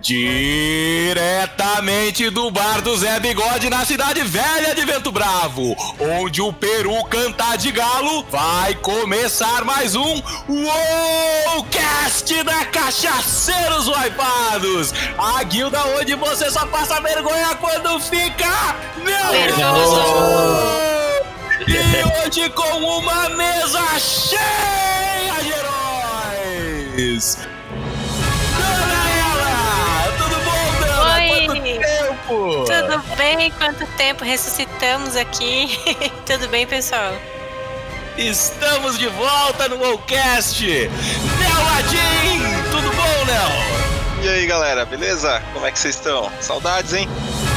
Diretamente do bar do Zé Bigode na cidade velha de Vento Bravo, onde o Peru canta de galo, vai começar mais um Cast da Cachaceiros Wipados, a guilda onde você só passa vergonha quando fica nervoso. E hoje com uma mesa cheia de heróis. Bem? Quanto tempo? Ressuscitamos aqui. Tudo bem, pessoal? Estamos de volta no Wowcast! Nel Adin! Tudo bom, Nel? E aí, galera, beleza? Como é que vocês estão? Saudades, hein?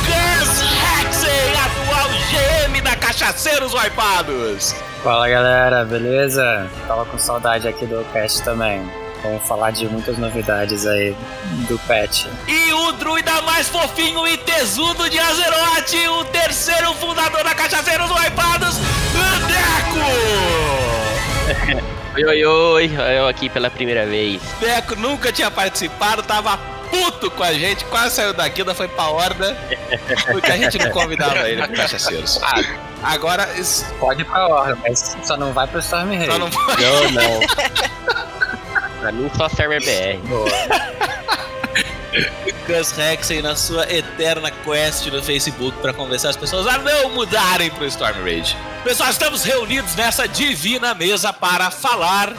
Gus Hexen, atual GM da Cachaceiros Wipados! Fala, galera, beleza? Tava com saudade aqui do cast também. Vamos falar de muitas novidades aí do patch. E o druida mais fofinho e tesudo de Azeroth, o terceiro fundador da Cachaceiros Wipados, Deco! oi, oi, oi, eu aqui pela primeira vez. Deco nunca tinha participado, tava puto com a gente, quase saiu da guilda, foi pra horda, porque a gente não convidava ele pro Cachaceiros. Ah, agora... Isso... Pode ir pra horda, mas só não vai pro Storm Rei. Só não, não, não. Pra mim só serve BR. Gus Rexen na sua eterna quest no Facebook para convencer as pessoas a não mudarem pro Storm Rage. Pessoal, estamos reunidos nessa divina mesa para falar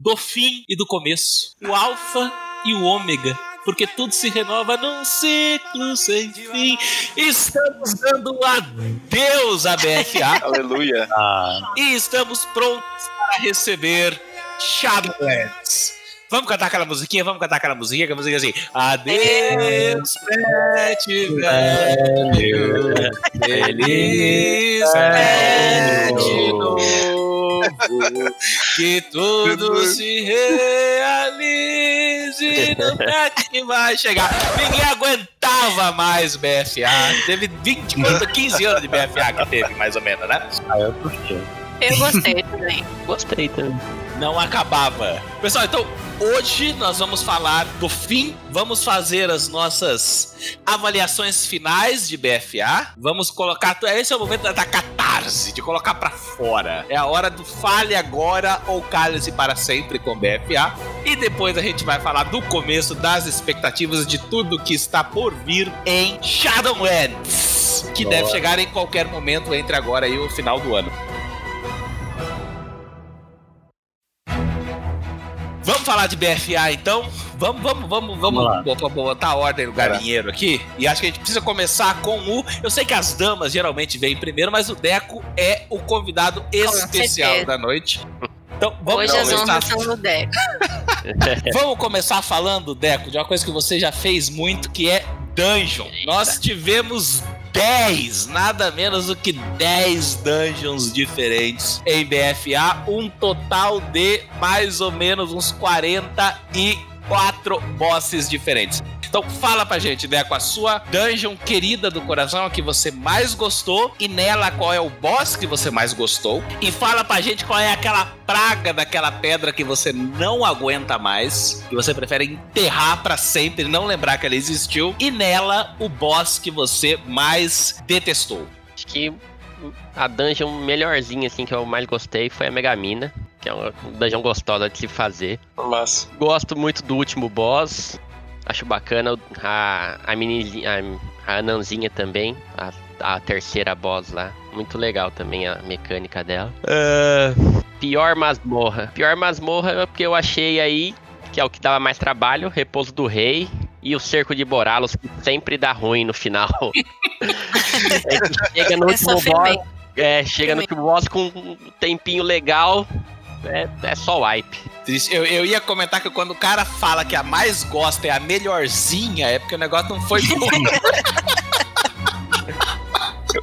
do fim e do começo, o alfa e o ômega porque tudo se renova num ciclo sem fim. Estamos dando adeus à BFA. Aleluia. Ah. E estamos prontos para receber Shadowlands. Vamos cantar aquela musiquinha? Vamos cantar aquela musiquinha, aquela musiquinha assim. Adeus, pet velho, feliz pet novo, que tudo se realize no pet que vai chegar. Ninguém aguentava mais BFA. Teve 20, 15 anos de BFA que teve, mais ou menos, né? Ah, eu curti. Eu gostei também. Gostei também. Não acabava. Pessoal, então hoje nós vamos falar do fim. Vamos fazer as nossas avaliações finais de BFA. Vamos colocar. Esse é o momento da catarse, de colocar para fora. É a hora do fale agora ou cale-se para sempre com BFA. E depois a gente vai falar do começo das expectativas de tudo que está por vir em Shadowlands. Que Boa. deve chegar em qualquer momento entre agora e o final do ano. Vamos falar de BFA então? Vamos, vamos, vamos, vamos, vamos botar a ordem no galinheiro aqui. E acho que a gente precisa começar com o. Eu sei que as damas geralmente vêm primeiro, mas o Deco é o convidado especial da noite. Então, vamos Hoje as honras são no Deco. vamos começar falando, Deco, de uma coisa que você já fez muito, que é Dungeon. Nós tivemos 10, nada menos do que 10 dungeons diferentes em BFA, um total de mais ou menos uns 44 bosses diferentes. Então fala pra gente, né, com a sua dungeon querida do coração, a que você mais gostou, e nela qual é o boss que você mais gostou. E fala pra gente qual é aquela praga daquela pedra que você não aguenta mais, que você prefere enterrar para sempre, não lembrar que ela existiu. E nela o boss que você mais detestou. Acho que a dungeon melhorzinha, assim, que eu mais gostei foi a Megamina. Que é uma dungeon gostosa de se fazer. Mas... Gosto muito do último boss. Acho bacana a, a mini a, a Ananzinha também, a, a terceira boss lá. Muito legal também a mecânica dela. Uh, pior masmorra. Pior masmorra é porque eu achei aí, que é o que dava mais trabalho, Repouso do Rei e o Cerco de Boralos, que sempre dá ruim no final. é chega no último boss. É, chega no último boss com um tempinho legal, é, é só wipe. Eu, eu ia comentar que quando o cara fala que a mais gosta é a melhorzinha, é porque o negócio não foi bom.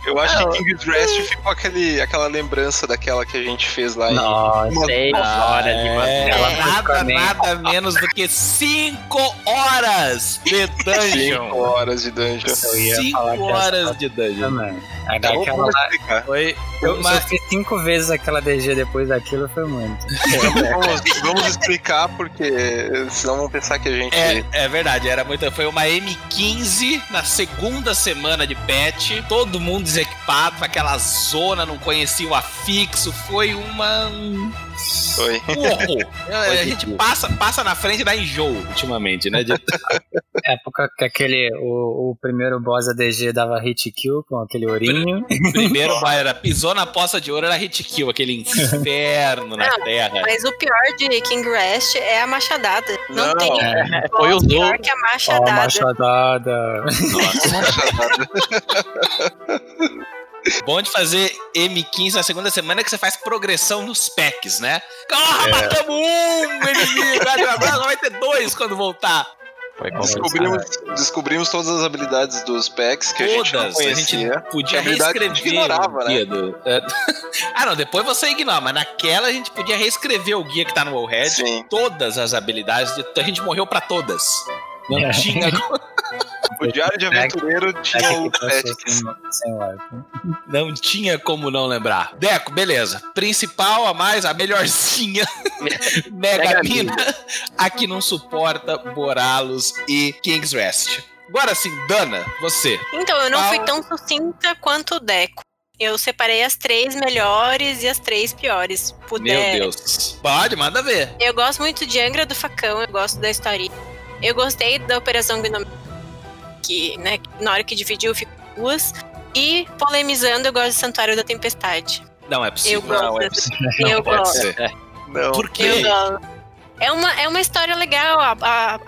Eu acho que King's Rest ficou aquele, aquela lembrança daquela que a gente fez lá Nossa, em seis horas de é, Nada, nada menos do que 5 horas de dungeon. 5 horas de dungeon. 5 horas de dungeon. Tá lá. Foi eu uma. só fiz cinco vezes aquela DG depois daquilo, foi muito. Vamos, vamos explicar, porque senão vão pensar que a gente. É, é verdade, era muito. Foi uma M15 na segunda semana de patch, todo mundo desequipado, aquela zona, não conhecia o afixo, foi uma. um Foi. horror. a gente passa, passa na frente da enjoo ultimamente, né? De- época que aquele, o, o primeiro boss ADG dava hit kill com aquele ourinho. primeiro era pisou na poça de ouro, era hit kill, aquele inferno na Não, terra. Mas o pior de King Rest é a machadada. Não, Não, tem é. Foi o boss pior que a Ó, machadada. machadada. Bom de fazer M15 na segunda semana é que você faz progressão nos packs, né? Ah, É. matamos um inimigo, agora vai ter dois quando voltar. Descobrimos, descobrimos todas as habilidades dos packs que a gente não Todas. A, gente conhecia. podia verdade, a gente reescrever ignorava, o guia do... é. ah, não, depois você ignora, mas naquela a gente podia reescrever o guia que tá no Wallhead. Todas as habilidades, de- a gente morreu pra todas. Não É. tinha... O Diário de Aventureiro É tinha o Tactics. Não tinha como não lembrar. Deco, beleza. Principal, a mais, a melhorzinha. Mega Mina. A que não suporta Boralos e King's Rest. Agora sim, Dana, você. Então, eu não Qual- fui tão sucinta quanto o Deco. Eu separei as três melhores e as três piores. Meu Puder. Deus. Pode, manda ver. Eu gosto muito de Angra do Facão, eu gosto da história. Eu gostei da Operação Gnomon, que, né, na hora que dividiu ficou duas. E polemizando, eu gosto de Santuário da Tempestade. Não é Eu possível. gosto. Não, é possível. eu Pode gosto. ser. Não. Por Eu quê? gosto. É uma, é uma história legal, a, a,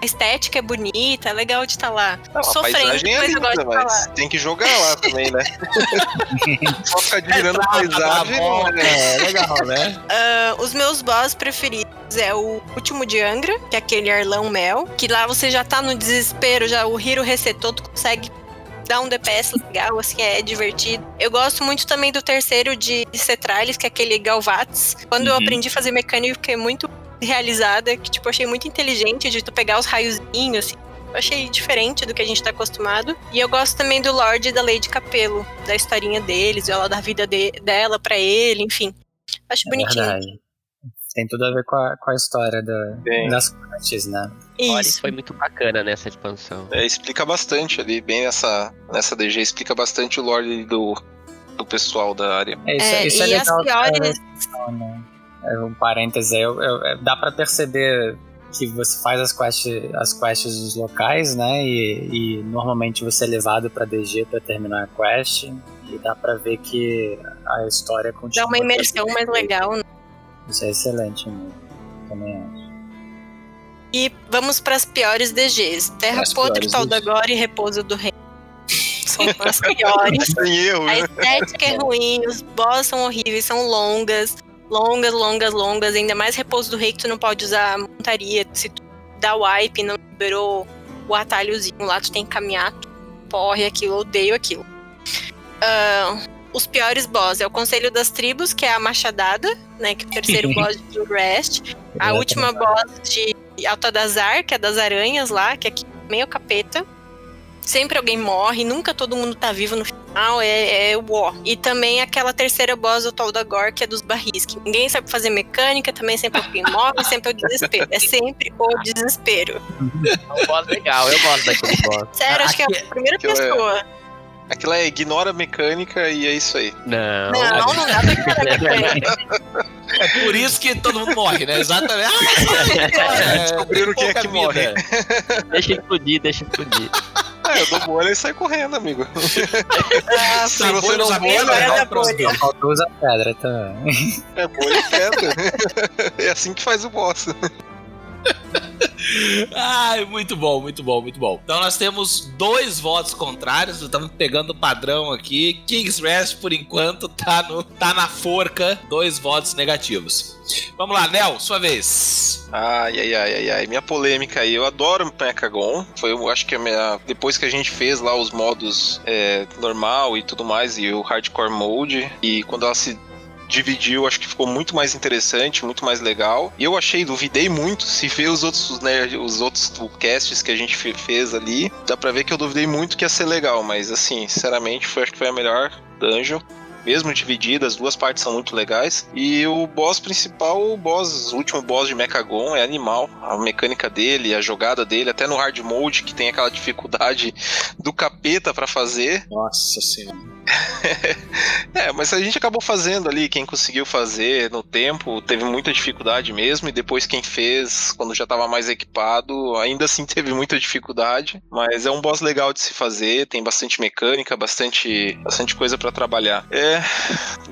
a estética é bonita, é legal de estar lá. Não, a Sofrendo, é mas eu gosto linda, de estar mas lá. tem que jogar lá também, né? Só ficar admirando a Entrada, paisagem. volta, não é- É legal, né? Ah, os meus boss preferidos é o último de Angra, que é aquele Arlão Mel, que lá você já tá no desespero, já o Hiro resetou, tu consegue dar um DPS legal, assim, é divertido. Eu gosto muito também do terceiro de Cetralis, que é aquele Galvats. Quando eu Uhum. aprendi a fazer mecânica, eu fiquei muito realizada, que tipo, eu achei muito inteligente de tu pegar os raiozinhos, assim. Eu achei diferente do que a gente tá acostumado. E eu gosto também do Lorde e da Lady Capelo, da historinha deles, ela da vida de- dela pra ele, enfim. Acho É bonitinho. verdade. Tem tudo a ver com a, com a história da, das quests, né? Olha, Isso. foi muito bacana nessa expansão. É, explica bastante ali, bem nessa, nessa DG, explica bastante o lore do, do pessoal da área. É, isso, É, isso é as legal. piores. é, né? É um parêntese aí, eu- eu- é, dá pra perceber que você faz as quests, as quests dos locais, né? E, e normalmente você é levado pra DG pra terminar a quest. E dá pra ver que a história continua. Dá uma imersão mais legal. né? Isso é excelente mesmo. Também acho. E vamos para as piores DGs. Terra As Podre, Tal da. Agora e Repouso do Rei. São as piores. Sem erro, A né? estética é ruim, os boss são horríveis, são longas. Longas, longas, longas. Ainda mais Repouso do Rei que tu não pode usar montaria. Se tu dá wipe e não liberou o atalhozinho lá, tu tem que caminhar. Tu porre aquilo, odeio aquilo. Ah, os piores boss é o Conselho das Tribos, que é a Machadada, né? Que é o terceiro boss de Rest. A última boss de Altadazar, que é das aranhas lá, que é aqui meio capeta. Sempre alguém morre, nunca todo mundo tá vivo no final, é, é o ó. E também aquela terceira boss do Tal da Gore, que é dos barris, que ninguém sabe fazer mecânica, também sempre alguém morre, sempre é o desespero. É sempre o desespero. É um boss legal, eu gosto daquele boss. Sério, acho que é a primeira é- pessoa. Aquilo é ignora a mecânica e é isso aí. Não, Não, não dá pra ignorar mecânica. É por isso que todo mundo morre, né? Exatamente. Ah, Descobriram quem é que morre. deixa explodir, deixa explodir. É, eu dou bolha e sai correndo, amigo. Ah, Se você não usa bolha, é bolha. Faltou usar pedra também. É bolha e pedra. É assim que faz o boss. Ai, muito bom, muito bom, muito bom. Então nós temos dois votos contrários, estamos pegando o padrão aqui. King's Rest, por enquanto, tá, no, tá na forca, dois votos negativos. Vamos lá, Nel, sua vez. Ai, ai, ai, ai, ai. Minha polêmica aí. Eu adoro Mechagon. Foi, eu acho que a minha. Depois que a gente fez lá os modos é, normal e tudo mais, e o hardcore mode, e quando ela se dividiu, acho que ficou muito mais interessante, muito mais legal. E eu achei, duvidei muito, se ver os outros, né, os outros casts que a gente fez ali, dá pra ver que eu duvidei muito que ia ser legal, mas assim, sinceramente, foi, acho que foi a melhor dungeon mesmo dividida, as duas partes são muito legais. E o boss principal, o boss, o último boss de Mechagon é animal. A mecânica dele, a jogada dele, até no hard mode, que tem aquela dificuldade do capeta para fazer. Nossa senhora. é, mas a gente acabou fazendo ali, quem conseguiu fazer no tempo, teve muita dificuldade mesmo, e depois quem fez, quando já estava mais equipado, ainda assim teve muita dificuldade, mas é um boss legal de se fazer, tem bastante mecânica, bastante, bastante coisa para trabalhar. É,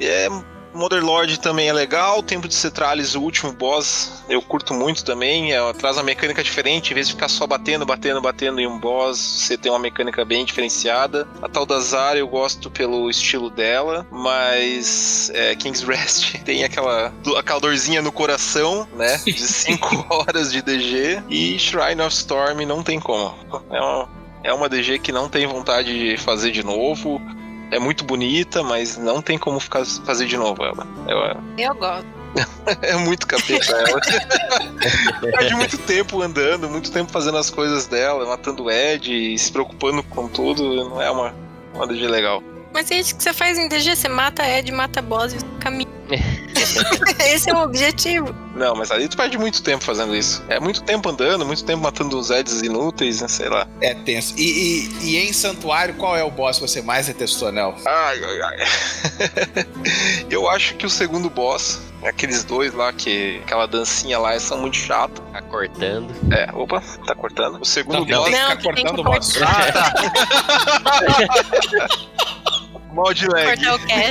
é Mother Lord também é legal. Tempo de Cetralis, o último boss, eu curto muito também. É, traz uma mecânica diferente, em vez de ficar só batendo, batendo, batendo em um boss, você tem uma mecânica bem diferenciada. A tal da Zara eu gosto pelo estilo dela, mas é, King's Rest tem aquela, dorzinha no coração, né? De 5 horas de DG. E Shrine of Storm não tem como. É uma, é uma DG que não tem vontade de fazer de novo é muito bonita, mas não tem como ficar, fazer de novo ela. Eu, eu gosto. é muito capeta ela. Perde muito tempo andando, muito tempo fazendo as coisas dela, matando o Ed, se preocupando com tudo. Não é uma, uma DG legal. Mas é isso que você faz em DG, você mata Ed, mata boss e caminha. Esse é o objetivo. Não, mas ali tu perde muito tempo fazendo isso. É muito tempo andando, muito tempo matando os Eds inúteis, né? Sei lá. É tenso. E, e, e, em Santuário, qual é o boss que você mais detestou, Nel? Ai, ai, ai. Eu acho que o segundo boss, aqueles dois lá, que aquela dancinha lá, são muito chato. Tá cortando. É, opa, tá cortando. O segundo não, boss. Não, tem que ficar cortando o boss. Ah, tá. Mal de lag.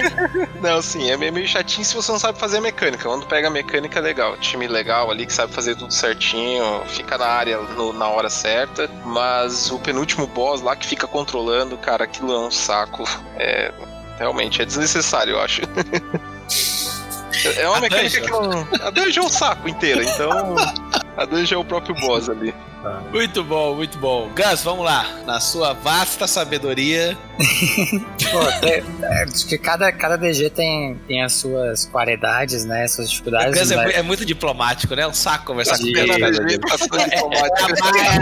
Não, sim, é meio chatinho se você não sabe fazer a mecânica. Quando pega a mecânica é legal. Time legal ali que sabe fazer tudo certinho, fica na área no, na hora certa. Mas o penúltimo boss lá que fica controlando, cara, aquilo é um saco. É. Realmente, é desnecessário, eu acho. É uma a mecânica dungeon. que não. A dungeon é um saco inteira, então. A dungeon é o próprio boss ali. Muito bom, muito bom. Gus, vamos lá. Na sua vasta sabedoria. Pô, é, é, acho que cada, cada DG tem, tem as suas qualidades, né? Suas dificuldades. O Gus é, é, muito diplomático, né? É um saco conversar com o Gus. É, é,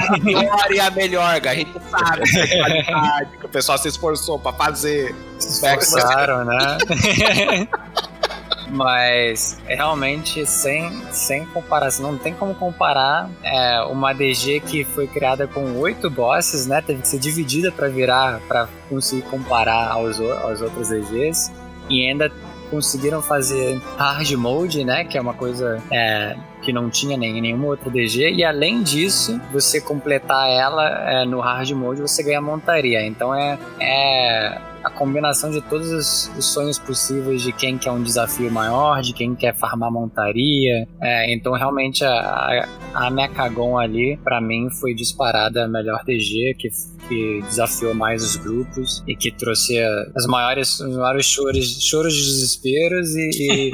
a melhor e a melhor, a gente sabe que o pessoal se esforçou pra fazer. Se esforçaram, né? Mas realmente sem, sem comparação, não tem como comparar é, uma DG que foi criada com oito bosses, né? Teve que ser dividida para virar, para conseguir comparar aos, aos outros DGs. E ainda conseguiram fazer hard mode, né? Que é uma coisa é, que não tinha nem em nenhuma outra DG. E além disso, você completar ela é, no hard mode, você ganha montaria. Então é, é a combinação de todos os, os, sonhos possíveis de quem quer um desafio maior, de quem quer farmar montaria. É, então, realmente, a, a Mechagon ali, para mim, foi disparada a melhor DG, que, que desafiou mais os grupos e que trouxe as maiores, os maiores choros, choros de desesperos e, e,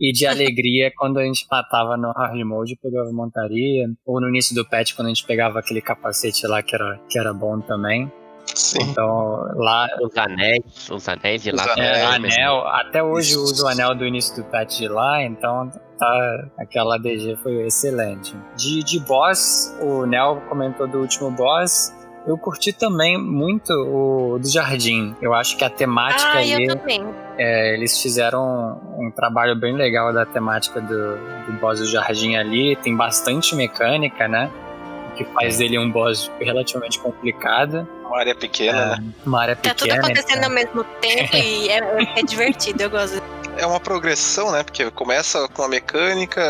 e de alegria quando a gente matava no hard mode e pegava montaria, ou no início do patch, quando a gente pegava aquele capacete lá que era, que era bom também. Sim. Então, lá. Os anéis, os anéis de lá. Os é, anel, até hoje eu uso o anel do início do patch de lá, então tá, aquela DG foi excelente. De, de boss, o Nel comentou do último boss. Eu curti também muito o do Jardim. Eu acho que a temática ah, ali. Eu também. É, eles fizeram um trabalho bem legal da temática do, do boss do Jardim ali. Tem bastante mecânica, né? que faz dele um boss relativamente complicado. Uma área pequena, é, né? Uma área pequena. Tá tudo acontecendo então. ao mesmo tempo e é, é divertido, eu gosto. É uma progressão, né? Porque começa com a mecânica,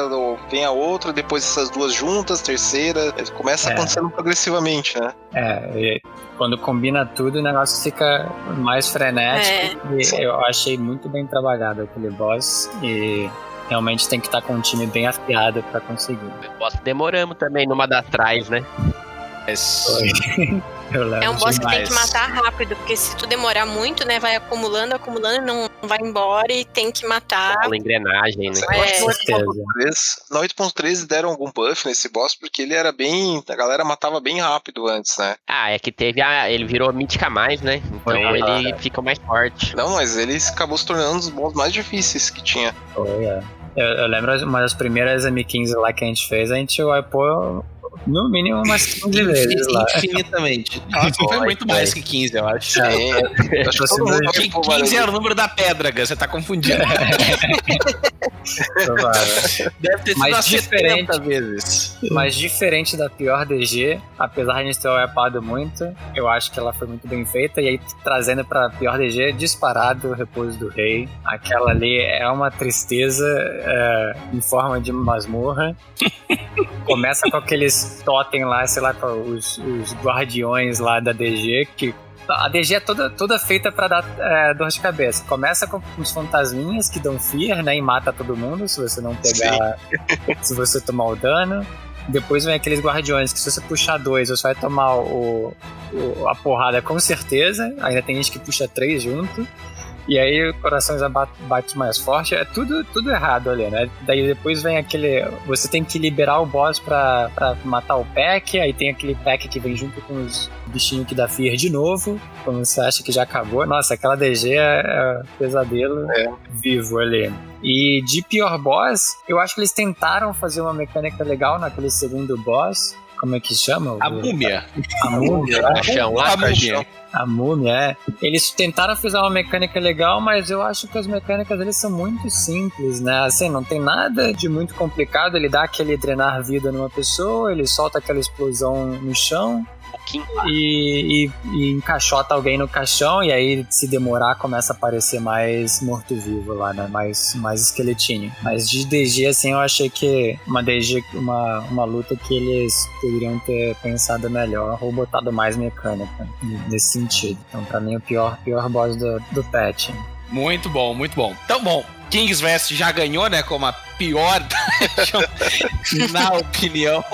vem a outra, depois essas duas juntas, terceira. Começa é. acontecendo progressivamente, né? É, quando combina tudo, o negócio fica mais frenético. É. eu achei muito bem trabalhado aquele boss. E realmente tem que estar tá com um time bem afiado para conseguir. Demoramos também numa das trás, né? É um boss demais. que tem que matar rápido, porque se tu demorar muito, né, vai acumulando, acumulando, não vai embora e tem que matar. Aquela engrenagem, né? É. Na 8.13 deram algum buff nesse boss, porque ele era bem. A galera matava bem rápido antes, né? Ah, é que teve a. Ele virou mítica mais, né? Então ele fica mais forte. Não, mas ele acabou se tornando um dos boss mais difíceis que tinha. Foi, é. Eu, eu, lembro uma das primeiras M15 lá que a gente fez, a gente wipou no mínimo umas 15 vezes lá. Infinitamente. Nossa, foi muito mais que 15, eu acho. Sim. acho que todo mundo 15 era o número da pedra, você tá confundindo. Deve ter sido mas diferente, vezes. Mas diferente da pior DG, apesar de a gente ter upado muito, eu acho que ela foi muito bem feita. E aí, trazendo pra pior DG, disparado o repouso do rei. Aquela ali é uma tristeza é, em forma de masmorra. Começa com aqueles totem lá, sei lá, os, os guardiões lá da DG, que a DG é toda, toda feita para dar é, dor de cabeça. Começa com os fantasminhas que dão fear, né? E mata todo mundo se você não pegar. se você tomar o dano. Depois vem aqueles guardiões que se você puxar dois, você vai tomar o, o, a porrada com certeza. Ainda tem gente que puxa três junto. E aí o coração já bate mais forte. É tudo, tudo errado ali, né? Daí depois vem aquele. Você tem que liberar o boss pra, pra matar o pack. Aí tem aquele pack que vem junto com os bichinhos que dá fear de novo. Quando você acha que já acabou. Nossa, aquela DG é, é pesadelo é. vivo ali. E de pior boss, eu acho que eles tentaram fazer uma mecânica legal naquele segundo boss. Como é que chama? A múmia. A múmia. A, caixão, a, a múmia. A múmia, é. Eles tentaram fazer uma mecânica legal, mas eu acho que as mecânicas deles são muito simples, né? Assim, não tem nada de muito complicado. Ele dá aquele drenar vida numa pessoa, ele solta aquela explosão no chão, e, e, e, encaixota alguém no caixão e aí se demorar começa a aparecer mais morto-vivo lá, né? Mais, mais esqueletinho. Mas de DG, assim, eu achei que uma DG, uma, uma luta que eles poderiam ter pensado melhor ou botado mais mecânica nesse sentido. Então, pra mim, o pior, pior boss do, do patch. Muito bom, muito bom. Então, bom, Kings West já ganhou, né, como a pior na opinião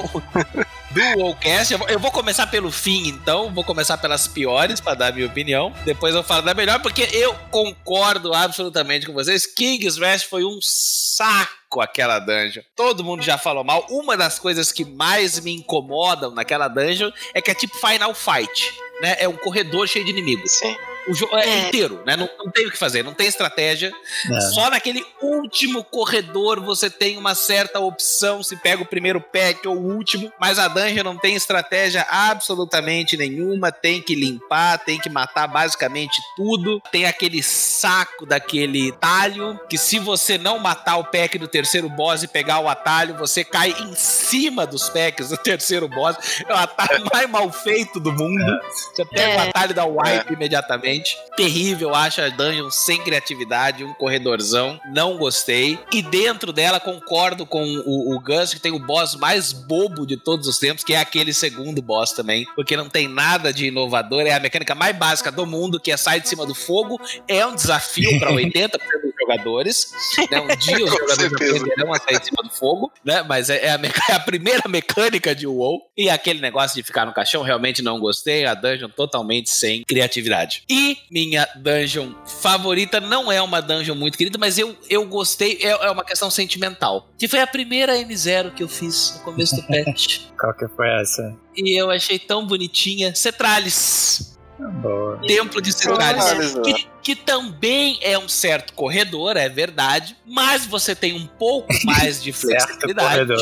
do Wallcast. Eu vou começar pelo fim, então. Vou começar pelas piores, para dar a minha opinião. Depois eu falo da melhor, porque eu concordo absolutamente com vocês. King's Rest foi um saco aquela dungeon. Todo mundo já falou mal. Uma das coisas que mais me incomodam naquela dungeon é que é tipo Final Fight. Né? É um corredor cheio de inimigos. Sim. O jogo é, é, inteiro, né? Não, não, tem o que fazer, não tem estratégia. É. Só naquele último corredor você tem uma certa opção se pega o primeiro pack ou o último, mas a dungeon não tem estratégia absolutamente nenhuma, tem que limpar, tem que matar basicamente tudo. Tem aquele saco daquele talho que se você não matar o pack do terceiro boss e pegar o atalho, você cai em cima dos packs do terceiro boss. É o atalho mais mal feito do mundo. É. Você pega o é. atalho da wipe imediatamente Terrível, acho a dungeon sem criatividade, um corredorzão. Não gostei. E dentro dela, concordo com o, o Gus, que tem o boss mais bobo de todos os tempos, que é aquele segundo boss também. Porque não tem nada de inovador, é a mecânica mais básica do mundo, que é sair de cima do fogo. É um desafio para 80% dos jogadores. Né? Um dia os jogadores aprenderão a sair de cima do fogo, né? Mas é, é, a, é a, primeira mecânica de WoW. E aquele negócio de ficar no caixão, realmente não gostei. A dungeon totalmente sem criatividade. E minha dungeon favorita não é uma dungeon muito querida, mas eu, eu gostei, é, é uma questão sentimental. Que foi a primeira M0 que eu fiz no começo do patch. Qual que foi essa? E eu achei tão bonitinha. Cetralis. Boa. Templo de Cetralis. Que, que também é um certo corredor, é verdade, mas você tem um pouco mais de flexibilidade.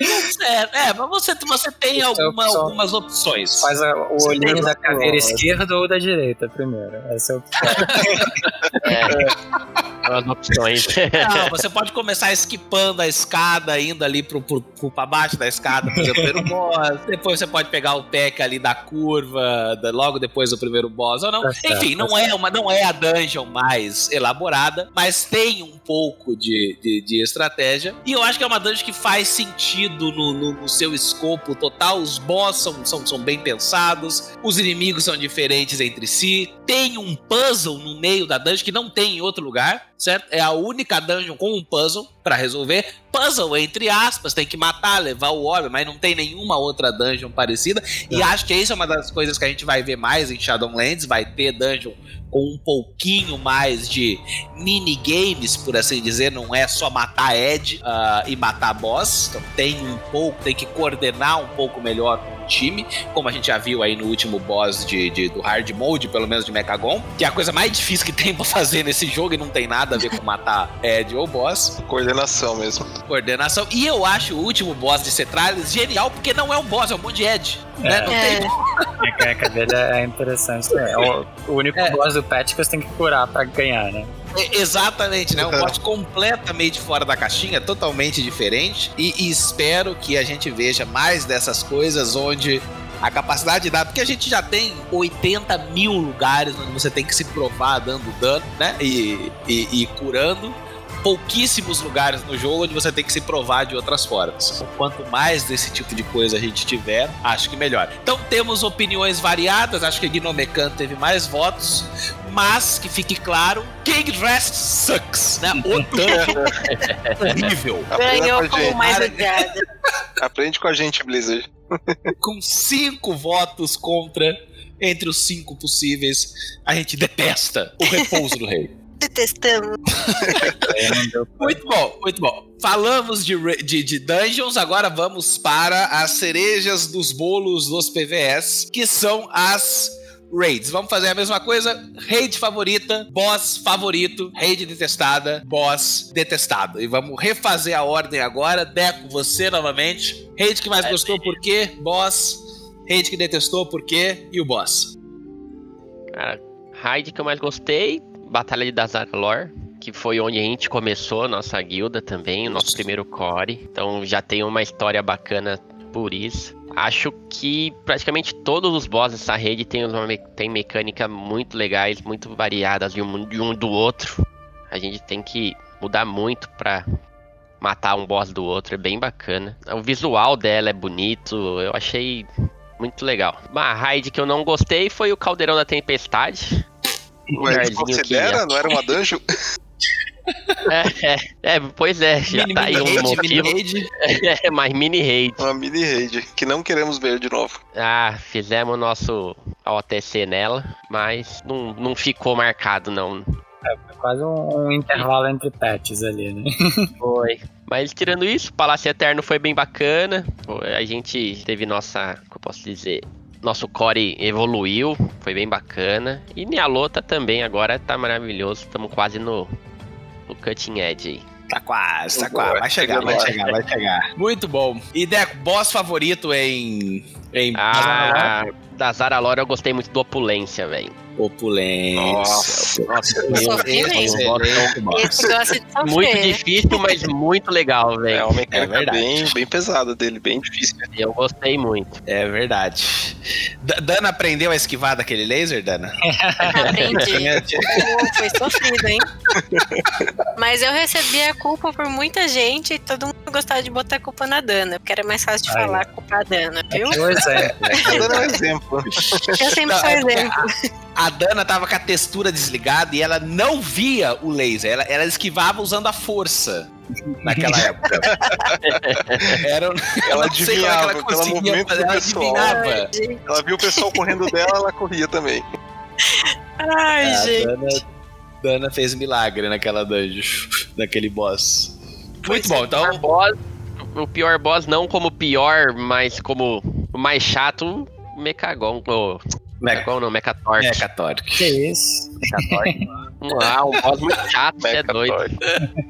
É, é, mas você, você tem é alguma, algumas opções. Faz a, o você olhinho da caveira esquerda ou da direita primeiro. Essa é a opção. é as opções. Não, você pode começar esquipando a escada, indo ali pro, pro, pro, pra baixo da escada, fazer o primeiro boss. Depois você pode pegar o pack ali da curva, da, logo depois do primeiro boss, ou não. Tá Enfim, não é, uma, não é a dungeon mais elaborada, mas tem um pouco de, de, de estratégia. E eu acho que é uma dungeon que faz sentido no, no, no seu escopo total. Os boss são, são, são bem pensados, os inimigos são diferentes entre si. Tem um puzzle no meio da dungeon que não tem em outro lugar, certo? É a única dungeon com um puzzle para resolver. Puzzle, entre aspas, tem que matar, levar o orbe, mas não tem nenhuma outra dungeon parecida. E é. acho que isso é uma das coisas que a gente vai ver mais em Shadowlands. Vai ter dungeon com um pouquinho mais de minigames, por assim dizer, não é só matar Ed uh, e matar boss, então tem um pouco, tem que coordenar um pouco melhor time, como a gente já viu aí no último boss de, de do hard mode, pelo menos de Mechagon, que é a coisa mais difícil que tem pra fazer nesse jogo e não tem nada a ver com matar Ed ou boss. Coordenação mesmo. Coordenação. E eu acho o último boss de Cetralis genial, porque não é um boss, é um monte de Ed. É. Né? Não é. tem. A mecânica dele é interessante. É o, o único é. boss do patch que você tem que curar pra ganhar, né? É, exatamente, né? Um boss completamente fora da caixinha, totalmente diferente. E, e, espero que a gente veja mais dessas coisas onde a capacidade de dar, porque a gente já tem 80 mil lugares onde você tem que se provar dando dano, né? E, e, e curando pouquíssimos lugares no jogo onde você tem que se provar de outras formas. Então, quanto mais desse tipo de coisa a gente tiver, acho que melhor. Então temos opiniões variadas, acho que Gnomecan teve mais votos, mas que fique claro, King Rest sucks, né? O dano é horrível. Ganhou como mais odiado. Aprende com a gente, Blizzard. com cinco votos contra entre os cinco possíveis, a gente detesta o repouso do rei detestamos. muito bom, muito bom. Falamos de, de, de, dungeons, agora vamos para as cerejas dos bolos dos PVS, que são as raids. Vamos fazer a mesma coisa? Raid favorita, boss favorito, raid detestada, boss detestado. E vamos refazer a ordem agora. Deco, você novamente. Raid que mais é gostou, por quê? Boss. Raid que detestou, por quê? E o boss? Cara, raid que eu mais gostei, Batalha de Dazarlor, que foi onde a gente começou a nossa guilda também, o nosso primeiro core. Então já tem uma história bacana por isso. Acho que praticamente todos os bosses dessa rede têm, uma me têm mecânica muito legais, muito variadas de um, de um do outro. A gente tem que mudar muito pra matar um boss do outro, é bem bacana. O visual dela é bonito, eu achei muito legal. Uma raid que eu não gostei foi o Caldeirão da Tempestade. Ué, considera? Não era uma dungeon? É, é, é, pois é, já mini, tá aí um raid, motivo. Mini é, mas mini raid. Uma mini raid, que não queremos ver de novo. Ah, fizemos nosso OTC nela, mas não, não ficou marcado não. É, foi quase um, um intervalo entre patches ali, né? Foi. Mas tirando isso, Palácio Eterno foi bem bacana. A gente teve nossa, como eu posso dizer, nosso core evoluiu, foi bem bacana. E Nialota também agora tá maravilhoso, estamos quase no, no cutting edge aí. Tá quase, tá quase. Vai chegar, vai chegar, vai chegar. Muito bom. E Deco, boss favorito em. em ah, da Zara Lore eu gostei muito do Opulência, velho. Opulência. Nossa, Muito difícil, mas muito legal, velho. É uma mecânica é bem, bem pesada dele, bem difícil. Eu gostei muito. É verdade. D Dana aprendeu a esquivar daquele laser, Dana? Aprendi. Foi sofrido, hein? Mas eu recebi a culpa por muita gente e todo mundo gostava de botar a culpa na Dana, porque era mais fácil de Aí. falar a culpa da Dana, viu? É um exemplo. A Dana é um exemplo. Eu sempre sou é exemplo. A, a Dana tava com a textura desligada e ela não via o laser. Ela, ela esquivava usando a força naquela época. Era, ela adivinhava, ela pelo movimento fazer, do ela pessoal. Adivinhava. Ela viu o pessoal correndo dela, ela corria também. Ai, é, gente. Dana, Dana, fez milagre naquela dungeon, naquele boss. Muito bom, então. O, boss, o pior boss, não como pior, mas como o mais chato, Mechagon. Oh, Mechagon não, Mechatork. Mechatork. Que isso? Mechatork. ah, um boss muito chato, você é doido.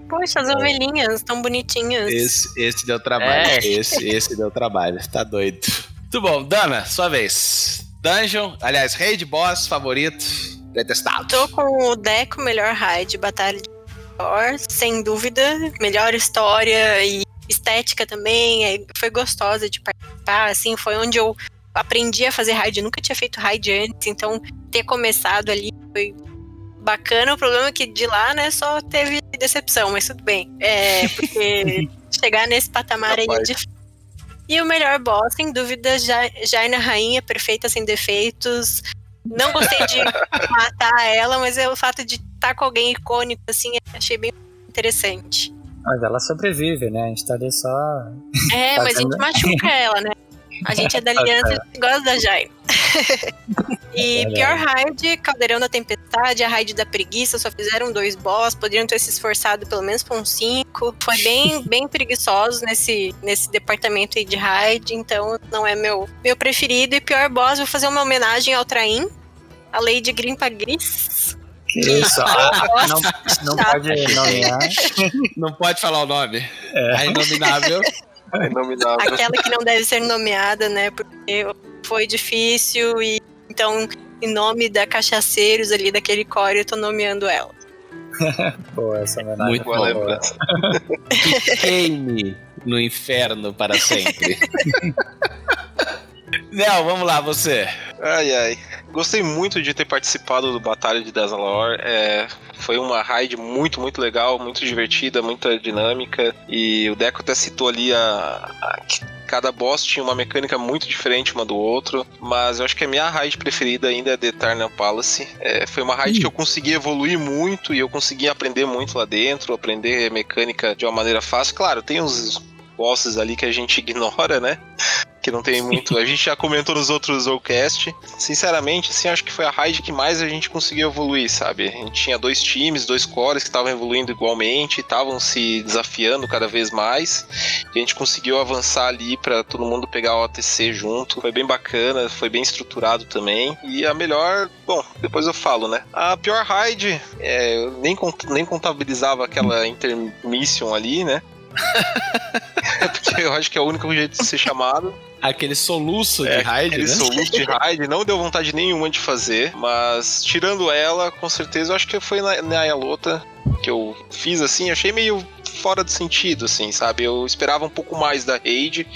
Poxa, as ovelhinhas tão bonitinhas. Esse, esse deu trabalho. É. Esse, esse deu trabalho. Tá doido. Muito bom, Dana, sua vez. Dungeon, aliás, raid boss favorito, detestado. Tô com o Deco, melhor raid, batalha de Thor, sem dúvida. Melhor história e estética também. É, foi gostosa de participar, assim, foi onde eu aprendi a fazer raid, nunca tinha feito raid antes, então ter começado ali foi bacana. O problema é que de lá, né, só teve decepção, mas tudo bem. É, porque chegar nesse patamar aí é difícil. E o melhor boss, sem dúvida, Jaina Rainha, perfeita, sem defeitos. não gostei de matar ela, mas é o fato de estar com alguém icônico, assim, achei bem interessante. Mas ela sobrevive, né? A gente tá ali só. É, mas a gente machuca ela, né? A gente é da aliança e a gente gosta da Jai. e é pior raid, Caldeirão da Tempestade, a raid da preguiça, só fizeram dois boss, poderiam ter se esforçado pelo menos por uns cinco. Foi bem, bem preguiçoso nesse, nesse departamento aí de raid, então não é meu, meu preferido. E pior boss, vou fazer uma homenagem ao Traim, a Lady Grimpa Gris. Que isso, ah, não, não pode nomear. Não pode falar o nome. É, é inominável. É. Aquela que não deve ser nomeada, né? Porque foi difícil e então, em nome da Cachaceiros ali daquele core, eu tô nomeando ela. Boa, essa homenagem. Muito boa lembrança. queime no inferno para sempre. Nel, vamos lá, você. Ai, ai. Gostei muito de ter participado do Batalha de Dazalor. É, foi uma raid muito, muito legal, muito divertida, muita dinâmica. E o Deco até citou ali a, a cada boss tinha uma mecânica muito diferente uma do outro, mas eu acho que a minha raid preferida ainda é The Eternal Palace. É, foi uma raid que eu consegui evoluir muito e eu consegui aprender muito lá dentro, aprender mecânica de uma maneira fácil. Claro, tem uns bosses ali que a gente ignora, né? que não tem muito. A gente já comentou nos outros Zocast. Sinceramente, assim, acho que foi a raid que mais a gente conseguiu evoluir, sabe? A gente tinha dois times, dois cores que estavam evoluindo igualmente, estavam se desafiando cada vez mais. E a gente conseguiu avançar ali para todo mundo pegar o OTC junto. Foi bem bacana, foi bem estruturado também. E a melhor, bom, depois eu falo, né? A pior raid, é, eu nem, nem contabilizava aquela intermission ali, né? Porque eu acho que é o único jeito de ser chamado. Aquele soluço é, de raid, aquele né? soluço de raid, não deu vontade nenhuma de fazer, mas tirando ela, com certeza, eu acho que foi na, na luta que eu fiz assim, achei meio fora de sentido, assim, sabe? Eu esperava um pouco mais da raid,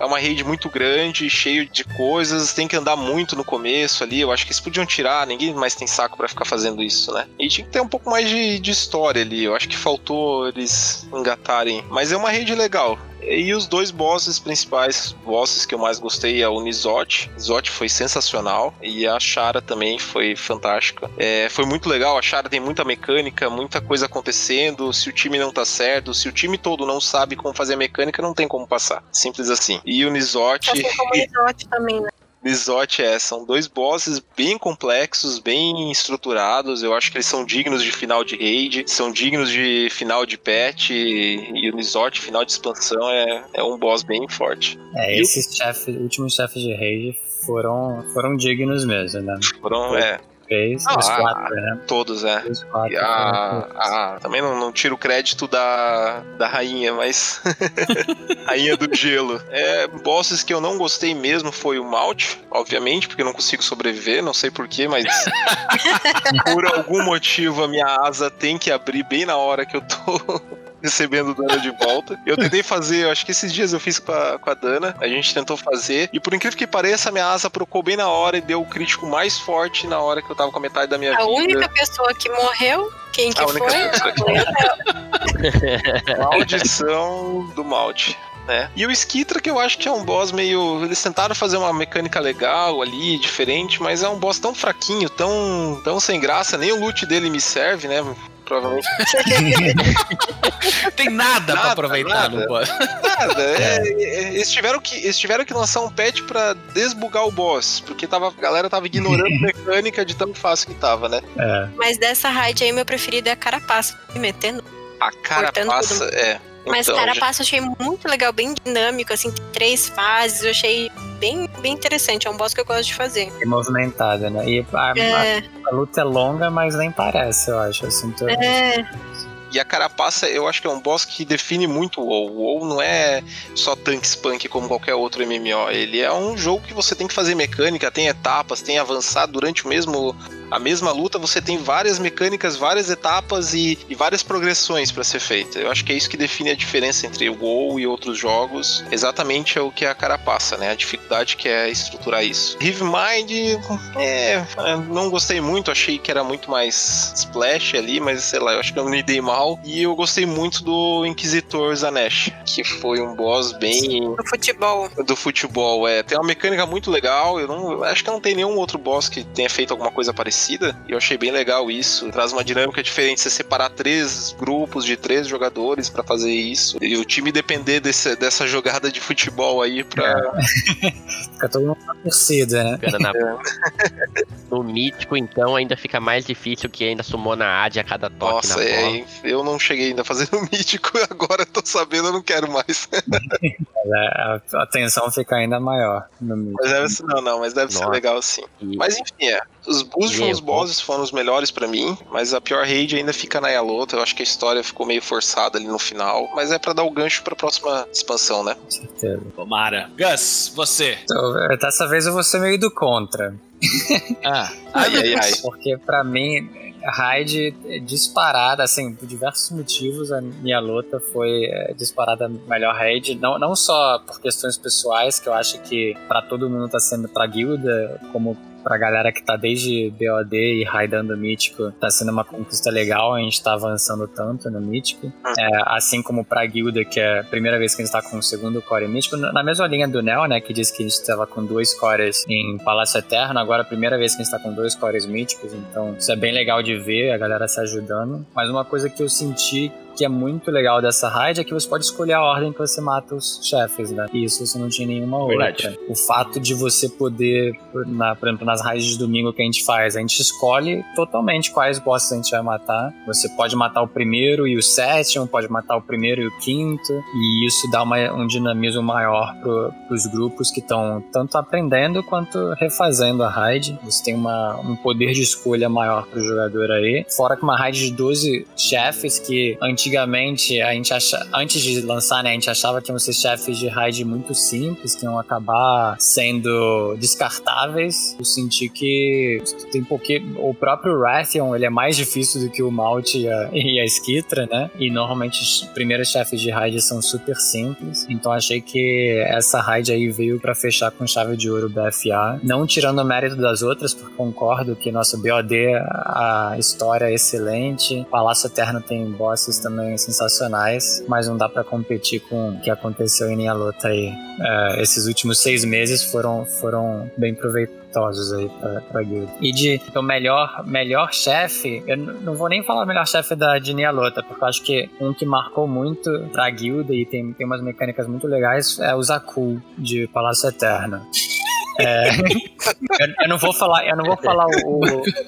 é uma rede muito grande, cheio de coisas, tem que andar muito no começo ali. Eu acho que eles podiam tirar, ninguém mais tem saco para ficar fazendo isso, né? E tinha que ter um pouco mais de, de história ali. Eu acho que faltou eles engatarem. Mas é uma rede legal. E os dois bosses principais, bosses que eu mais gostei é o Nizote. Nizote foi sensacional e a Shara também foi fantástica. É, foi muito legal, a Shara tem muita mecânica, muita coisa acontecendo. Se o time não tá certo, se o time todo não sabe como fazer a mecânica, não tem como passar. Simples assim. E o Nizote. Assim como o Nizote também, né? Mizote é, são dois bosses bem complexos, bem estruturados. Eu acho que eles são dignos de final de raid, são dignos de final de patch. E, e o Mizote, final de expansão, é, é um boss bem forte. É, e esses chefes, últimos chefes de raid foram, foram dignos mesmo, né? Foram, é fez, ah, os quatro, né? Todos, é. Os quatro, a, a, né? também não, não tiro o crédito da, da rainha, mas. rainha do gelo. É, bosses que eu não gostei mesmo foi o Malt, obviamente, porque eu não consigo sobreviver, não sei porquê, mas. por algum motivo a minha asa tem que abrir bem na hora que eu tô recebendo dano de volta. Eu tentei fazer, eu acho que esses dias eu fiz com a, com a Dana, a gente tentou fazer, e por incrível que pareça, a minha asa procou bem na hora e deu o crítico mais forte na hora que eu tava com a metade da minha a vida. A única pessoa que morreu, quem que a foi? Maldição do Malte. Né? E o Skitra, que eu acho que é um boss meio. Eles tentaram fazer uma mecânica legal ali, diferente, mas é um boss tão fraquinho, tão, tão sem graça, nem o loot dele me serve, né? Provavelmente. Tem nada, nada pra aproveitar nada, no boss. Nada. É, é, eles, tiveram que, eles tiveram que lançar um patch pra desbugar o boss, porque tava, a galera tava ignorando a mecânica de tão fácil que tava, né? É. Mas dessa raid aí, meu preferido é a Carapaça. Me metendo. A Carapaça, é. Mas então, Carapaça já... eu achei muito legal, bem dinâmico, assim, três fases, eu achei bem, bem interessante, é um boss que eu gosto de fazer. E movimentada, né? E a, é... a, a, luta é longa, mas nem parece, eu acho. Assim, tô... É. E a Carapaça, eu acho que é um boss que define muito o WoW. O WoW não é só tank spunk como qualquer outro MMO. Ele é um jogo que você tem que fazer mecânica, tem etapas, tem avançar durante o mesmo a mesma luta, você tem várias mecânicas, várias etapas e, e várias progressões para ser feita. Eu acho que é isso que define a diferença entre o WoW e outros jogos. Exatamente é o que a cara passa, né? A dificuldade que é estruturar isso. Hive Mind, é, não gostei muito, achei que era muito mais splash ali, mas sei lá, eu acho que eu me dei mal. E eu gostei muito do Inquisitor Zanesh, que foi um boss bem. Do futebol. Do futebol, é. Tem uma mecânica muito legal. Eu não acho que não tem nenhum outro boss que tenha feito alguma coisa parecida. E eu achei bem legal isso. Traz uma dinâmica diferente. Você separar três grupos de três jogadores para fazer isso. E o time depender desse, dessa jogada de futebol aí pra. É. Fica todo mundo na torcida, né? Na... É. No mítico, então, ainda fica mais difícil que ainda sumou na AD a cada toque. Nossa, é, eu não cheguei ainda a fazer no mítico, agora tô sabendo, eu não quero mais. a, a tensão fica ainda maior no mítico. Mas deve ser, não, não, mas deve Nossa. ser legal sim. Mas enfim, é. Os últimos bosses foram os melhores para mim, mas a pior raid ainda fica na Yalota. Eu acho que a história ficou meio forçada ali no final, mas é para dar o gancho pra próxima expansão, né? Com certeza. Tomara. Gus, você. Então, dessa vez eu vou ser meio do contra. Ah, ai, ai, ai. Porque para mim, Raid é disparada, assim, por diversos motivos, a minha luta foi é, disparada melhor raid. Não, não só por questões pessoais, que eu acho que para todo mundo tá sendo pra guilda, como pra galera que tá desde BOD e raidando Mítico, tá sendo uma conquista legal, a gente tá avançando tanto no Mítico. É, assim como pra Guilda, que é a primeira vez que a gente tá com o segundo core Mítico, na mesma linha do Neo, né, que disse que a gente tava com dois cores em Palácio Eterno, agora é a primeira vez que a gente tá com dois cores míticos, então isso é bem legal de ver, a galera se ajudando. Mas uma coisa que eu senti que é muito legal dessa raid é que você pode escolher a ordem que você mata os chefes, né? E isso você não tinha nenhuma Verdade. outra. O fato de você poder, na, por exemplo, nas raids de domingo que a gente faz, a gente escolhe totalmente quais bosses a gente vai matar. Você pode matar o primeiro e o sétimo, pode matar o primeiro e o quinto, e isso dá uma, um dinamismo maior para os grupos que estão tanto aprendendo quanto refazendo a raid. Você tem uma, um poder de escolha maior para o jogador aí. Fora que uma raid de 12 chefes que antigamente antigamente, a gente acha, antes de lançar, né, a gente achava que iam ser chefes de raid muito simples, que iam acabar sendo descartáveis. Eu senti que tem porque o próprio Rathion, ele é mais difícil do que o Malt e a, e a Skitra, né? E normalmente os primeiros chefes de raid são super simples. Então achei que essa raid aí veio para fechar com chave de ouro BFA. Não tirando o mérito das outras, porque concordo que nosso BOD, a história é excelente. Palácio Eterno tem bosses também também sensacionais, mas não dá para competir com o que aconteceu em Linha Luta aí. É, esses últimos seis meses foram, foram bem proveitosos aí pra, pra guilda. E de então, melhor, melhor chefe, eu não vou nem falar melhor chefe da de Luta, porque eu acho que um que marcou muito pra guilda e tem, tem umas mecânicas muito legais é o Zaku de Palácio Eterno. É, eu, eu, não vou falar, eu não vou falar o,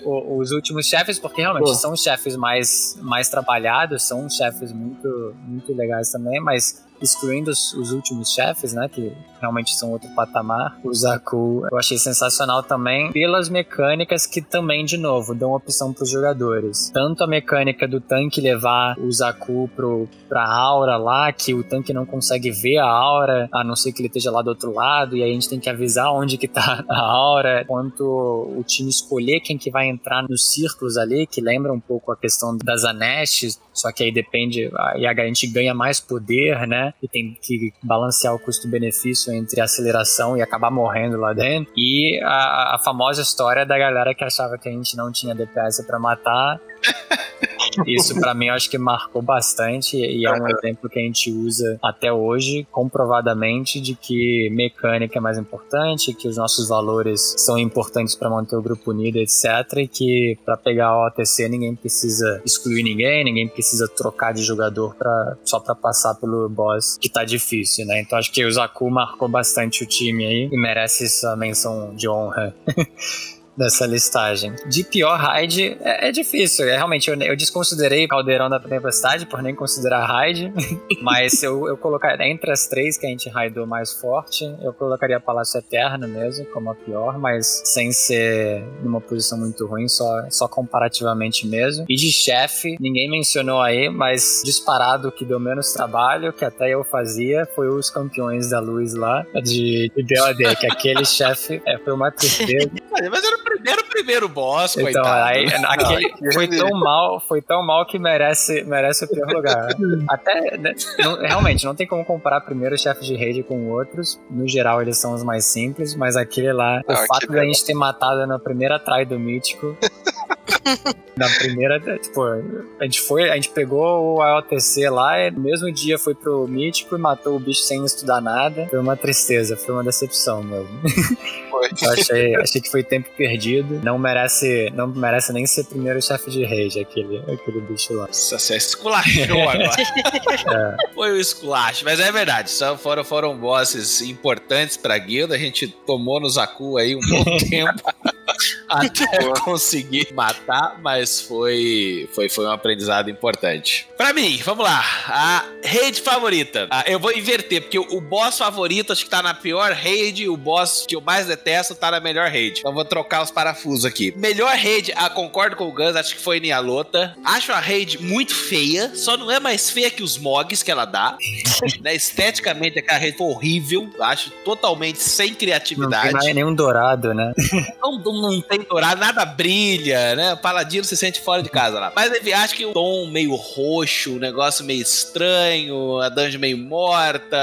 o, os últimos chefes, porque realmente Pô. são chefes mais, mais trabalhados, são chefes muito, muito legais também, mas excluindo os, os, últimos chefes, né, que realmente são outro patamar, o Zaku eu achei sensacional também pelas mecânicas que também, de novo, dão opção para os jogadores. Tanto a mecânica do tanque levar o Zaku pro, pra aura lá, que o tanque não consegue ver a aura, a não ser que ele esteja lá do outro lado, e aí a gente tem que avisar onde que tá a aura, quanto o time escolher quem que vai entrar nos círculos ali, que lembra um pouco a questão das Anestes, só que aí depende, aí a gente ganha mais poder, né? E tem que balancear o custo-benefício entre aceleração e acabar morrendo lá dentro. E a, a famosa história da galera que achava que a gente não tinha DPS para matar isso para mim eu acho que marcou bastante e é um exemplo que a gente usa até hoje, comprovadamente, de que mecânica é mais importante, que os nossos valores são importantes para manter o grupo unido, etc. E que para pegar a OTC ninguém precisa excluir ninguém, ninguém precisa trocar de jogador pra, só para passar pelo boss, que tá difícil, né? Então acho que o Zaku marcou bastante o time aí e merece essa menção de honra. dessa listagem. De pior raid é, é difícil. É, realmente, eu, eu desconsiderei Caldeirão da Tempestade por nem considerar raid. mas eu, eu colocaria entre as três que a gente raidou mais forte, eu colocaria Palácio Eterno mesmo como a pior, mas sem ser numa posição muito ruim, só, só comparativamente mesmo. E de chefe, ninguém mencionou aí, mas disparado que deu menos trabalho, que até eu fazia, foi os campeões da luz lá, de, de BOD, que aquele chefe é, foi uma tristeza. mas era primeiro, primeiro boss, então, coitado. Aí, aquele foi tão mal, foi tão mal que merece, merece o pior lugar. Até, né, não, realmente, não tem como comparar primeiro chefes de rede com outros. No geral, eles são os mais simples, mas aquele lá, o ah, fato da gente ter matado na primeira try do Mítico. na primeira, tipo, a gente foi, a gente pegou o AOTC lá e no mesmo dia foi pro Mítico e matou o bicho sem estudar nada. Foi uma tristeza, foi uma decepção mesmo. Foi. Eu achei, achei que foi tempo perdido. Não merece, não merece nem ser primeiro chefe de rage, aquele, aquele bicho lá. Nossa, você esculachou agora. é. Foi o esculacho, mas é verdade. Só foram, foram bosses importantes pra guilda. A gente tomou no Zaku aí um bom tempo até conseguir matar, mas foi, foi, foi um aprendizado importante. Pra mim, vamos lá. A raid favorita. Ah, eu vou inverter, porque o, o boss favorito acho que tá na pior raid, o boss que eu mais detesto tá na melhor raid. Então vou trocar os parafusos aqui. Melhor raid, ah, concordo com o Guns, acho que foi Nialota. Acho a raid muito feia, só não é mais feia que os mogs que ela dá. né? Esteticamente, aquela raid foi horrível. Acho totalmente sem criatividade. Não tem mais nenhum dourado, né? não, não tem dourado, nada brilha, né? O paladino se sente fora de casa lá. Mas enfim, acho que o tom meio roxo, o negócio meio estranho, a dungeon meio morta.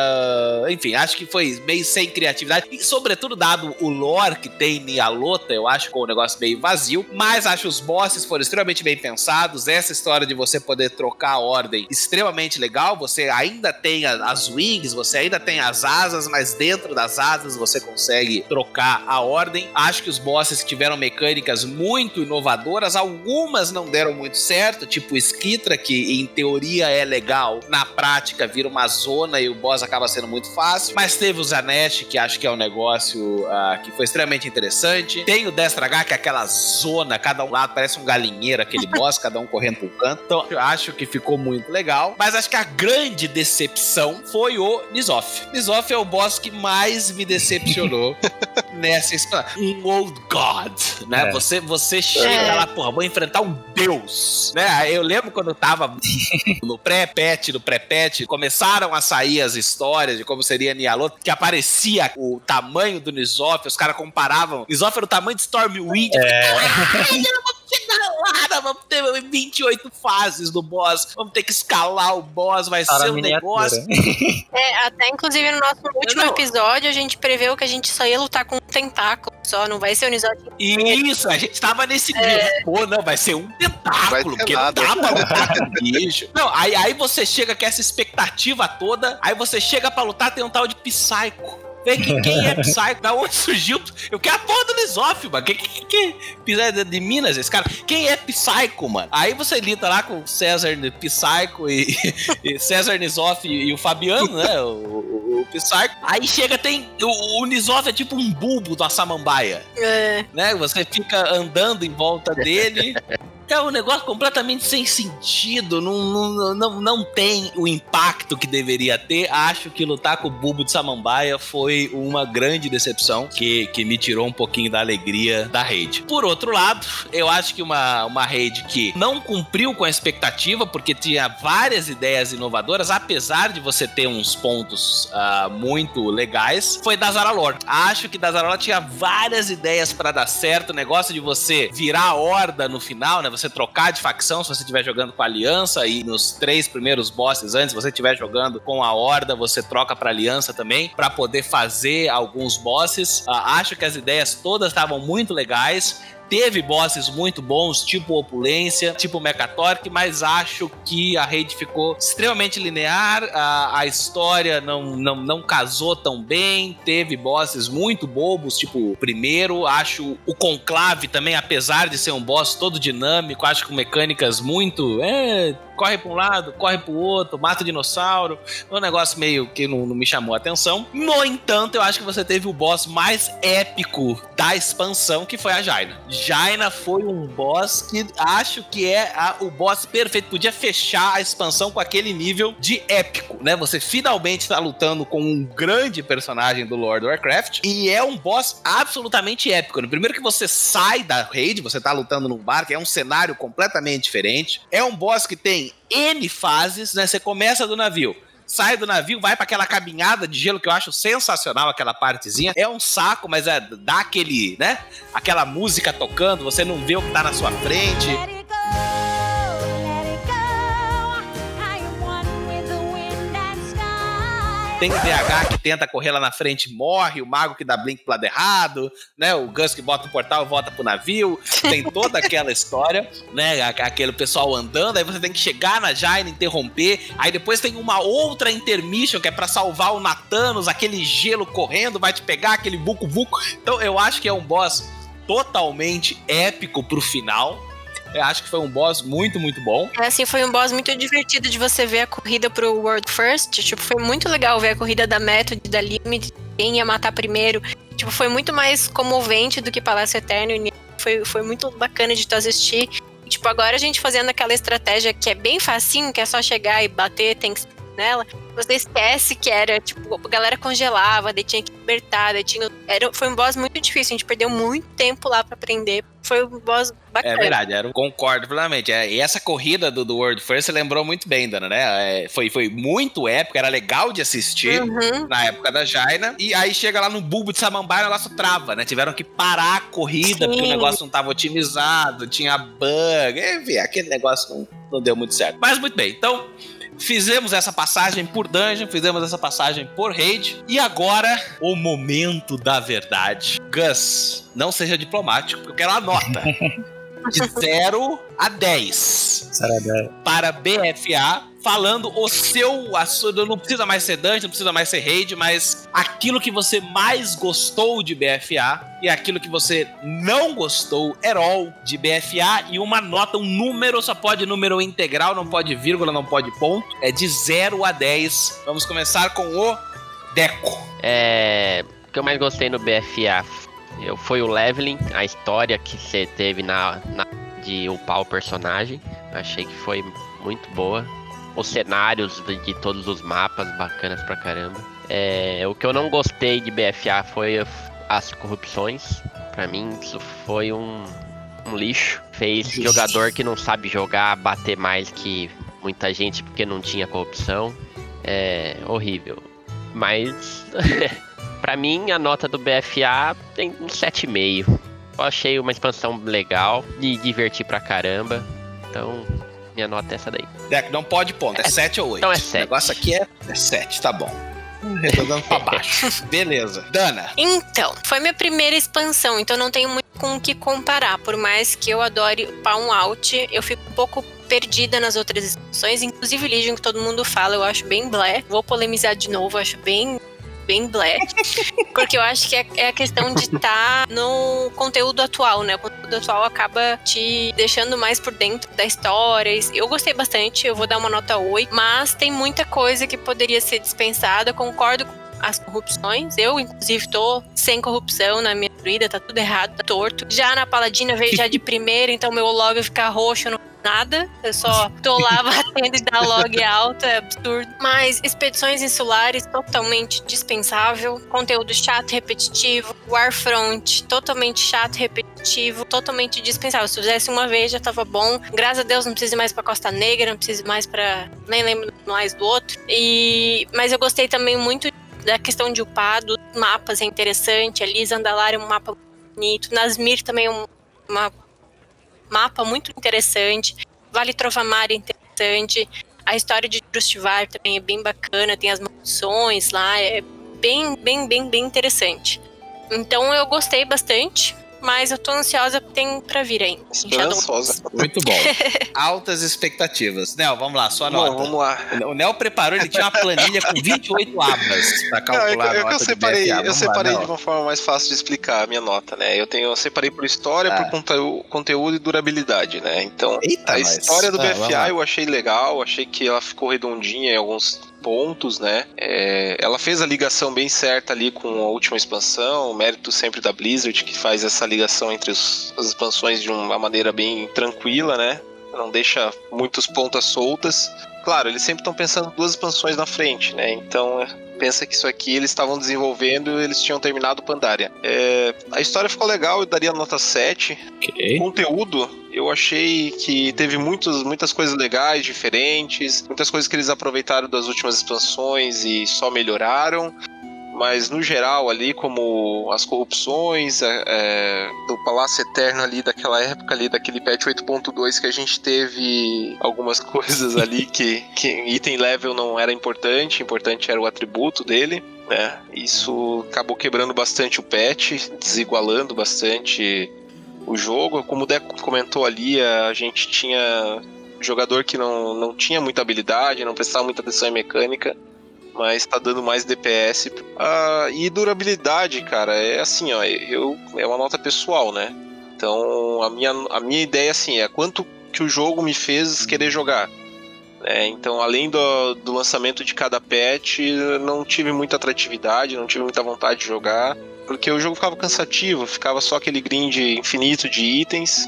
Enfim, acho que foi meio sem criatividade. E sobretudo, dado o lore que tem em Alota, eu acho que o negócio meio vazio. Mas acho os bosses foram extremamente bem pensados. Essa história de você poder trocar a ordem, extremamente legal. Você ainda tem as wings, você ainda tem as asas, mas dentro das asas você consegue trocar a ordem. Acho que os bosses tiveram mecânicas muito inovadoras, algumas não deram muito certo, tipo o Skitra, que em teoria é legal, na prática vira uma zona e o boss acaba sendo muito fácil. Mas teve o Zanesh, que acho que é um negócio uh, que foi extremamente interessante. Tem o Destra H, que é aquela zona, cada um lado parece um galinheiro, aquele boss, cada um correndo pro canto. Então, eu acho que ficou muito legal. Mas acho que a grande decepção foi o Nizoff. Nizoff é o boss que mais me decepcionou nessa história. Um Old God, né? É. Você, você chega é. lá, porra, vou enfrentar um deus, né? Eu lembro quando eu tava no pré-pet, no pré-pet, começaram a sair as histórias de como seria Nialot, que aparecia o tamanho do Nizoff, os caras comparavam. Nizoff era o tamanho de Stormwind. É. Nada, vamos ter 28 fases do boss, vamos ter que escalar o boss, vai Para ser um negócio. É, até inclusive no nosso último não. episódio a gente preveu que a gente só ia lutar com um tentáculo só, não vai ser o Nizotti. Isso, a gente tava nesse é... Pô, não, vai ser um tentáculo, porque nada. não dá pra lutar com bicho. Não, aí, aí você chega com essa expectativa toda, aí você chega pra lutar, tem um tal de Psycho que, quem é Psycho, da onde surgiu. Eu quero a porra do Lisoff, mano. Quem que, que, que de Minas esse cara? Quem é Psycho, mano? Aí você lida lá com o César Psycho e, e César Nisoff e, e, o Fabiano, né? O, o, o Psycho. Aí chega, tem. O, o Nisoff é tipo um bulbo da samambaia. É. Né? Você fica andando em volta dele. É um negócio completamente sem sentido, não, não, não, não tem o impacto que deveria ter. Acho que lutar com o Bulbo de Samambaia foi uma grande decepção que, que me tirou um pouquinho da alegria da rede. Por outro lado, eu acho que uma, uma rede que não cumpriu com a expectativa, porque tinha várias ideias inovadoras, apesar de você ter uns pontos uh, muito legais, foi da Zaralor. Acho que da Zaralor tinha várias ideias para dar certo, o negócio de você virar a horda no final, né? Você trocar de facção se você estiver jogando com a Aliança e nos três primeiros bosses antes, se você estiver jogando com a Horda, você troca para Aliança também para poder fazer alguns bosses. Uh, acho que as ideias todas estavam muito legais. Teve bosses muito bons, tipo Opulência, tipo Mechatork, mas acho que a rede ficou extremamente linear, a, a história não, não, não casou tão bem, teve bosses muito bobos, tipo o primeiro, acho o Conclave também, apesar de ser um boss todo dinâmico, acho com mecânicas muito... É, corre para um lado, corre para o outro, mata o dinossauro. Um negócio meio que não, não, me chamou a atenção. No entanto, eu acho que você teve o boss mais épico da expansão, que foi a Jaina. Jaina foi um boss que acho que é a, o boss perfeito. Podia fechar a expansão com aquele nível de épico, né? Você finalmente está lutando com um grande personagem do Lord Warcraft e é um boss absolutamente épico. No primeiro que você sai da raid, você está lutando num bar, que é um cenário completamente diferente. É um boss que tem N fases, né? Você começa do navio. sai do navio, vai para aquela caminhada de gelo que eu acho sensacional, aquela partezinha. É um saco, mas é, dá aquele, né? Aquela música tocando, você não vê o que tá na sua frente. Tem o DH que tenta correr lá na frente morre, o mago que dá blink pro lado errado, né? O Gus que bota o portal e volta pro navio. Tem toda aquela história, né? Aquele pessoal andando, aí você tem que chegar na Jaina, interromper. Aí depois tem uma outra intermission que é para salvar o Nathanos, aquele gelo correndo, vai te pegar, aquele buco buco. Então eu acho que é um boss totalmente épico pro final. Eu acho que foi um boss muito, muito bom. É, assim, foi um boss muito divertido de você ver a corrida pro World First. Tipo, foi muito legal ver a corrida da Method, da Limit, quem ia matar primeiro. Tipo, foi muito mais comovente do que Palácio Eterno. Foi, foi muito bacana de tu assistir. E, tipo, agora a gente fazendo aquela estratégia que é bem facinho, que é só chegar e bater, tem que nela, você esquece que era, tipo, a galera congelava, daí tinha que libertar, daí tinha. Era, foi um boss muito difícil, a gente perdeu muito tempo lá para aprender. Foi um boss bacana. É verdade, era, concordo plenamente. É, e essa corrida do, do World First você lembrou muito bem, Dana, né? É, foi, foi muito épico, era legal de assistir uhum. na época da Jaina. E aí chega lá no bulbo de Samambaia o negócio trava, né? Tiveram que parar a corrida Sim. porque o negócio não estava otimizado, tinha bug, enfim, aquele negócio não, não deu muito certo. Mas muito bem, então. Fizemos essa passagem por dungeon, fizemos essa passagem por raid. E agora, o momento da verdade. Gus, não seja diplomático, porque eu quero a nota. De 0 a 10. 0 a 10. Para BFA falando o seu. A sua, não precisa mais ser dungeon, não precisa mais ser raid, mas aquilo que você mais gostou de BFA e aquilo que você não gostou all de BFA e uma nota, um número, só pode número integral, não pode vírgula, não pode ponto. É de 0 a 10. Vamos começar com o Deco. É. O que eu mais gostei no BFA eu, foi o leveling, a história que você teve na, na de upar o personagem. Achei que foi muito boa os cenários de, de, todos os mapas bacanas pra caramba. É, o que eu não gostei de BFA foi as corrupções. Pra mim, isso foi um, um lixo. Fez jogador que não sabe jogar bater mais que muita gente porque não tinha corrupção. É horrível. Mas, pra mim, a nota do BFA tem um 7,5. Eu achei uma expansão legal, de divertir pra caramba. Então, minha nota é essa daí. Deco, não pode ponto, é 7 ou 8. Então é 7. O negócio aqui é 7, tá bom. Redondando pra baixo. Beleza. Dana. Então, foi minha primeira expansão, então não tenho muito com o que comparar. Por mais que eu adore Palm Out, eu fico um pouco perdida nas outras expansões. Inclusive Legion, que todo mundo fala, eu acho bem blé. Vou polemizar de novo, acho bem bem black. porque eu acho que é, é a questão de estar tá no conteúdo atual, né? O conteúdo atual acaba te deixando mais por dentro da história. Eu gostei bastante, eu vou dar uma nota 8, mas tem muita coisa que poderia ser dispensada. Concordo com as corrupções. Eu, inclusive, tô sem corrupção na minha vida, tá tudo errado, tá torto. Já na Paladina veio já de primeira, então meu log ficar roxo no nada. Eu só tô lá batendo e dá log alto, é absurdo. Mas expedições insulares, totalmente dispensável. Conteúdo chato, repetitivo. Warfront, totalmente chato, repetitivo, totalmente dispensável. Se fizesse uma vez já tava bom. Graças a Deus não precisa mais pra Costa Negra, não precisa mais pra. Nem lembro mais do outro. E... Mas eu gostei também muito da questão de upar, dos mapas é interessante. Ali, Zandalar é um mapa bonito. Nasmir também é um, uma mapa muito interessante. Vale Trovamar é interessante. A história de Drustivar também é bem bacana, tem as maldições lá, é bem, bem, bem, bem interessante. Então eu gostei bastante mas eu tô ansiosa tem pra vir ainda. Esperançosa. Muito bom. Altas expectativas. Nel, vamos lá, sua nota. Bom, vamos lá. O Nel preparou, ele tinha uma planilha com 28 abas pra calcular Não, eu, eu, eu separei, eu separei lá, de uma forma mais fácil de explicar a minha nota, né? Eu tenho, eu separei por história, ah. por conteúdo e durabilidade, né? Então, Eita, a história mas... do ah, BFA eu achei legal, achei que ela ficou redondinha em alguns pontos, né? É, ela fez a ligação bem certa ali com a última expansão, o mérito sempre da Blizzard, que faz essa ligação entre os, as expansões de uma maneira bem tranquila, né? Não deixa muitos pontas soltas. Claro, eles sempre estão pensando duas expansões na frente, né? Então, é, pensa que isso aqui eles estavam desenvolvendo e eles tinham terminado Pandaria. É, a história ficou legal, eu daria nota 7. Okay. Conteúdo, eu achei que teve muitos, muitas coisas legais, diferentes, muitas coisas que eles aproveitaram das últimas expansões e só melhoraram mas no geral ali como as corrupções é, é do Palácio Eterno ali daquela época ali daquele patch 8.2 que a gente teve algumas coisas ali que, que item level não era importante, importante era o atributo dele. né isso acabou quebrando bastante o patch, desigualando bastante o jogo. Como o Deco comentou ali, a gente tinha jogador que não, não tinha muita habilidade, não prestava muita atenção em mecânica mas tá dando mais DPS. Ah, e durabilidade, cara, é assim, ó, eu, é uma nota pessoal, né? Então a minha, a minha ideia assim é quanto que o jogo me fez querer jogar. É, então, além do, do lançamento de cada patch, não tive muita atratividade, não tive muita vontade de jogar, porque o jogo ficava cansativo, ficava só aquele grind infinito de itens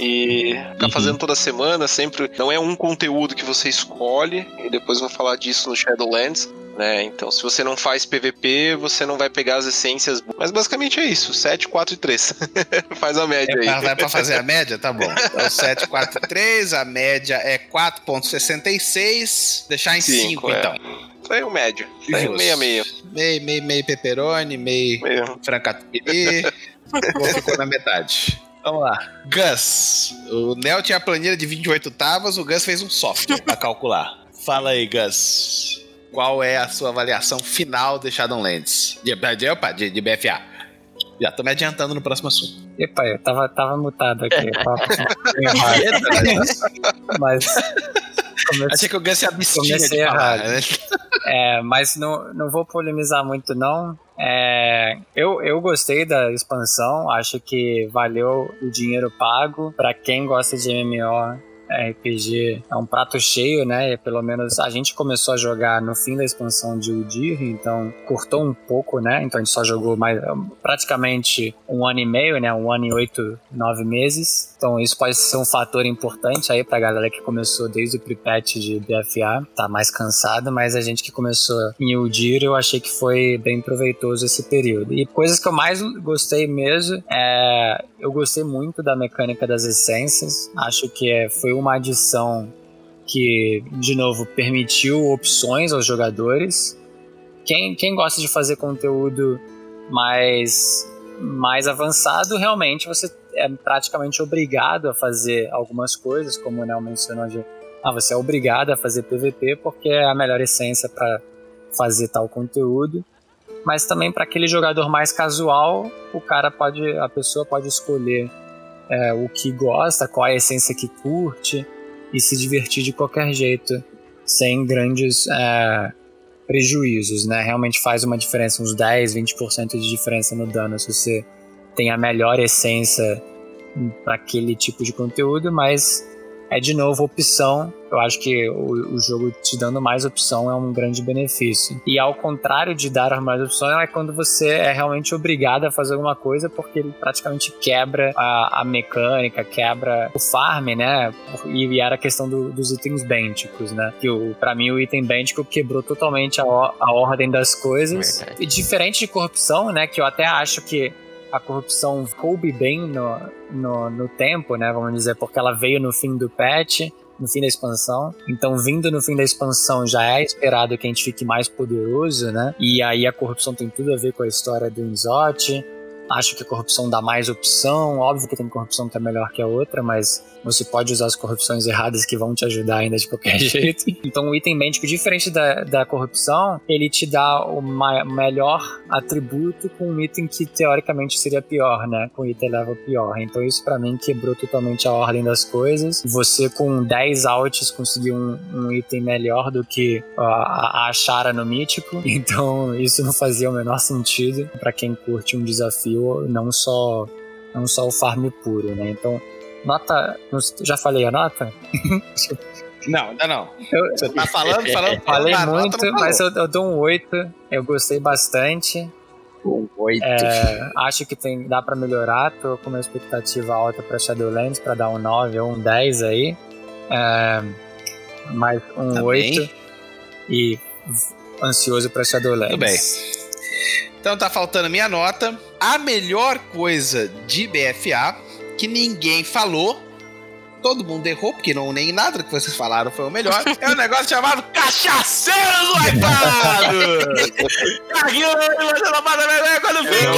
e ficar uhum. fazendo toda semana, sempre. Não é um conteúdo que você escolhe, e depois eu vou falar disso no Shadowlands. Né? Então, se você não faz PVP, você não vai pegar as essências. Mas basicamente é isso: 7, 4 e 3. faz a média é, aí. Vai pra fazer a média? Tá bom. Então, 7, 4 e 3, a média é 4,66. Deixar em 5, 5 é. então. Isso aí é o médio. Isso aí é meio meio. Meio, meio, meio pepperoni, meio, meio. francatupi. ficou na metade. Vamos lá. Gus. O Nel tinha a planilha de 28 tavas, o Gus fez um software para calcular. Fala aí, Gus. Qual é a sua avaliação final de Shadowlands? De, de, opa, de, de BFA. Já tô me adiantando no próximo assunto. Epa, eu tava, tava mutado aqui. mas. Comece... Achei que o Gus se abstinha de falar, né? É, mas não, não vou polemizar muito, não. É, eu, eu gostei da expansão, acho que valeu o dinheiro pago. Para quem gosta de MMO, RPG é um prato cheio, né? Pelo menos a gente começou a jogar no fim da expansão de Udir, então cortou um pouco, né? Então a gente só jogou mais praticamente um ano e meio, né? Um ano e oito, nove meses. Então isso pode ser um fator importante aí pra galera que começou desde o pre-patch de BFA, tá mais cansado, mas a gente que começou em Udir, eu achei que foi bem proveitoso esse período. E coisas que eu mais gostei mesmo é eu gostei muito da mecânica das essências. Acho que é, foi uma adição que, de novo, permitiu opções aos jogadores. Quem, quem gosta de fazer conteúdo mais, mais avançado, realmente você é praticamente obrigado a fazer algumas coisas, como o Nel mencionou de ah, você é obrigado a fazer PVP porque é a melhor essência para fazer tal conteúdo mas também para aquele jogador mais casual, o cara pode, a pessoa pode escolher é, o que gosta, qual é a essência que curte e se divertir de qualquer jeito, sem grandes é, prejuízos, né? Realmente faz uma diferença, uns 10, 20% de diferença no dano se você tem a melhor essência para aquele tipo de conteúdo, mas é de novo opção. Eu acho que o, o, jogo te dando mais opção é um grande benefício. E ao contrário de dar mais opções, é quando você é realmente obrigado a fazer alguma coisa, porque ele praticamente quebra a, a mecânica, quebra o farm, né? E, e era a questão do, dos itens bênticos, né? Que para mim o item bêntico quebrou totalmente a, a ordem das coisas. E diferente de corrupção, né? Que eu até acho que a corrupção coube bem no, no, no, tempo, né? Vamos dizer, porque ela veio no fim do patch, no fim da expansão. Então, vindo no fim da expansão, já é esperado que a gente fique mais poderoso, né? E aí a corrupção tem tudo a ver com a história do Inzote. Acho que a corrupção dá mais opção. Óbvio que tem corrupção que é melhor que a outra, mas você pode usar as corrupções erradas que vão te ajudar ainda de qualquer jeito. Então, o item médico, diferente da, da corrupção, ele te dá o melhor atributo com um item que teoricamente seria pior, né? Com item level pior. Então, isso para mim quebrou totalmente a ordem das coisas. Você, com 10 alts, conseguiu um, um item melhor do que a, a Shara no mítico. Então, isso não fazia o menor sentido para quem curte um desafio, não só não só o farm puro, né? Então, Nota. Já falei a nota? Não, ainda não. Eu, Você tá falando, falando. Falei muito, mas eu, eu, dou um 8. Eu gostei bastante. Um 8. É, acho que tem, dá pra melhorar. Tô com uma expectativa alta pra Shadowlands pra dar um 9 ou um 10 aí. É, mais um tá 8. Bem. E ansioso pra Shadowlands. Tudo bem. Então tá faltando minha nota. A melhor coisa de BFA que ninguém falou, todo mundo errou, porque não, nem nada que vocês falaram foi o melhor. É um negócio chamado Cachaceiros Wipados! Carguinho, você não manda melhor quando fica!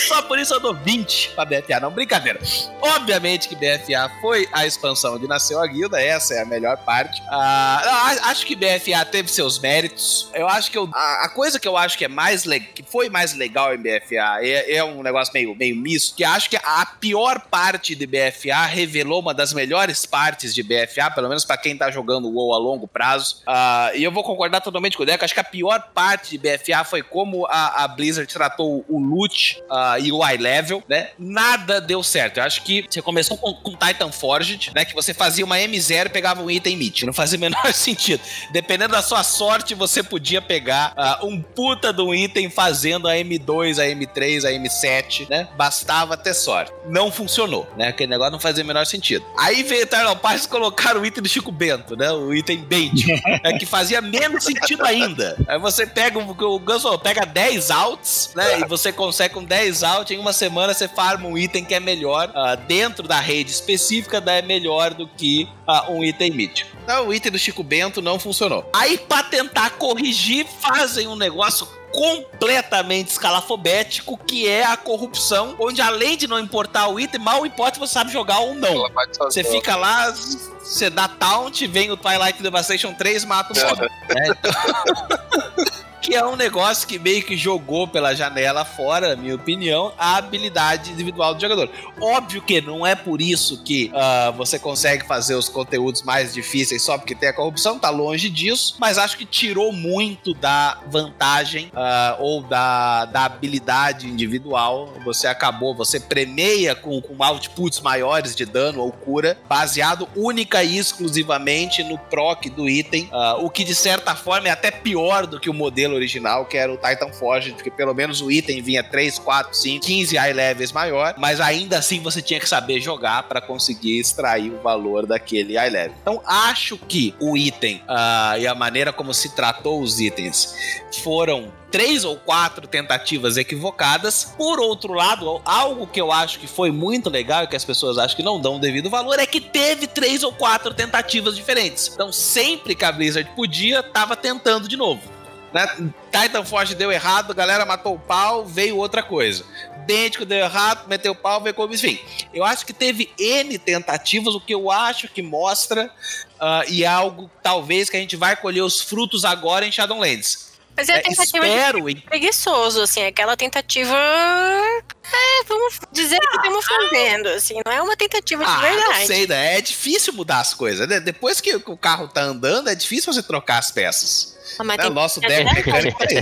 Só por isso eu dou 20 pra BFA, não, brincadeira. Obviamente que BFA foi a expansão onde nasceu a guilda, essa é a melhor parte. Ah, acho que BFA teve seus méritos. Eu acho que eu, a, a, coisa que eu acho que é mais que foi mais legal em BFA é, é um negócio meio, meio misto, que acho que a pior parte de BFA revelou uma das melhores partes de BFA, pelo menos para quem tá jogando WoW a longo prazo. Uh, e eu vou concordar totalmente com o Deco. Acho que a pior parte de BFA foi como a, a Blizzard tratou o loot uh, e o high level, né? Nada deu certo. Eu acho que você começou com, com Titan Forged, né? Que você fazia uma M0 e pegava um item mid. Não fazia o menor sentido. Dependendo da sua sorte, você podia pegar uh, um puta de um item fazendo a M2, a M3, a M7, né? Bastava ter sorte. Não funcionou, né? Aquele negócio não fazia o menor sentido. Aí veio Eternal Pass e colocaram o item do Chico Bento, né? O item bait, é, que fazia menos sentido ainda. Aí você pega, o Gus pega 10 outs, né? E você consegue com 10 outs, em uma semana você farma um item que é melhor, uh, dentro da rede específica, é melhor do que uh, um item mítico. Então o item do Chico Bento não funcionou. Aí pra tentar corrigir, fazem um negócio completamente escalafobético, que é a corrupção, onde além de não importar o item, mal importa você sabe jogar ou não. Você fica lá, você dá taunt, vem o Twilight Devastation 3 mata o mob. é. que é um negócio que meio que jogou pela janela fora, na minha opinião, a habilidade individual do jogador. Óbvio que não é por isso que uh, você consegue fazer os conteúdos mais difíceis só porque tem a corrupção, tá longe disso, mas acho que tirou muito da vantagem uh, ou da, da habilidade individual. Você acabou, você premeia com, com outputs maiores de dano ou cura, baseado única e exclusivamente no proc do item, uh, o que de certa forma é até pior do que o modelo modelo original, que era o Titan Forge, porque pelo menos o item vinha 3, 4, 5, 15 high levels maior, mas ainda assim você tinha que saber jogar para conseguir extrair o valor daquele high level. Então acho que o item uh, e a maneira como se tratou os itens foram três ou quatro tentativas equivocadas. Por outro lado, algo que eu acho que foi muito legal e que as pessoas acham que não dão o devido valor é que teve três ou quatro tentativas diferentes. Então, sempre que a Blizzard podia, tava tentando de novo. Né? Titan Force deu errado, galera matou o pau, veio outra coisa. Idêntico deu errado, meteu o pau, veio como. Enfim, eu acho que teve N tentativas, o que eu acho que mostra, uh, e é algo talvez que a gente vai colher os frutos agora em Shadowlands. Mas é a é, tentativa é, espero, de preguiçoso, assim, aquela tentativa. É, vamos dizer que estamos fazendo, assim, não é uma tentativa de ah, verdade. Não sei, né? É difícil mudar as coisas. Né? Depois que o carro tá andando, é difícil você trocar as peças. Ah, mas é, o nosso dev mecânico aí.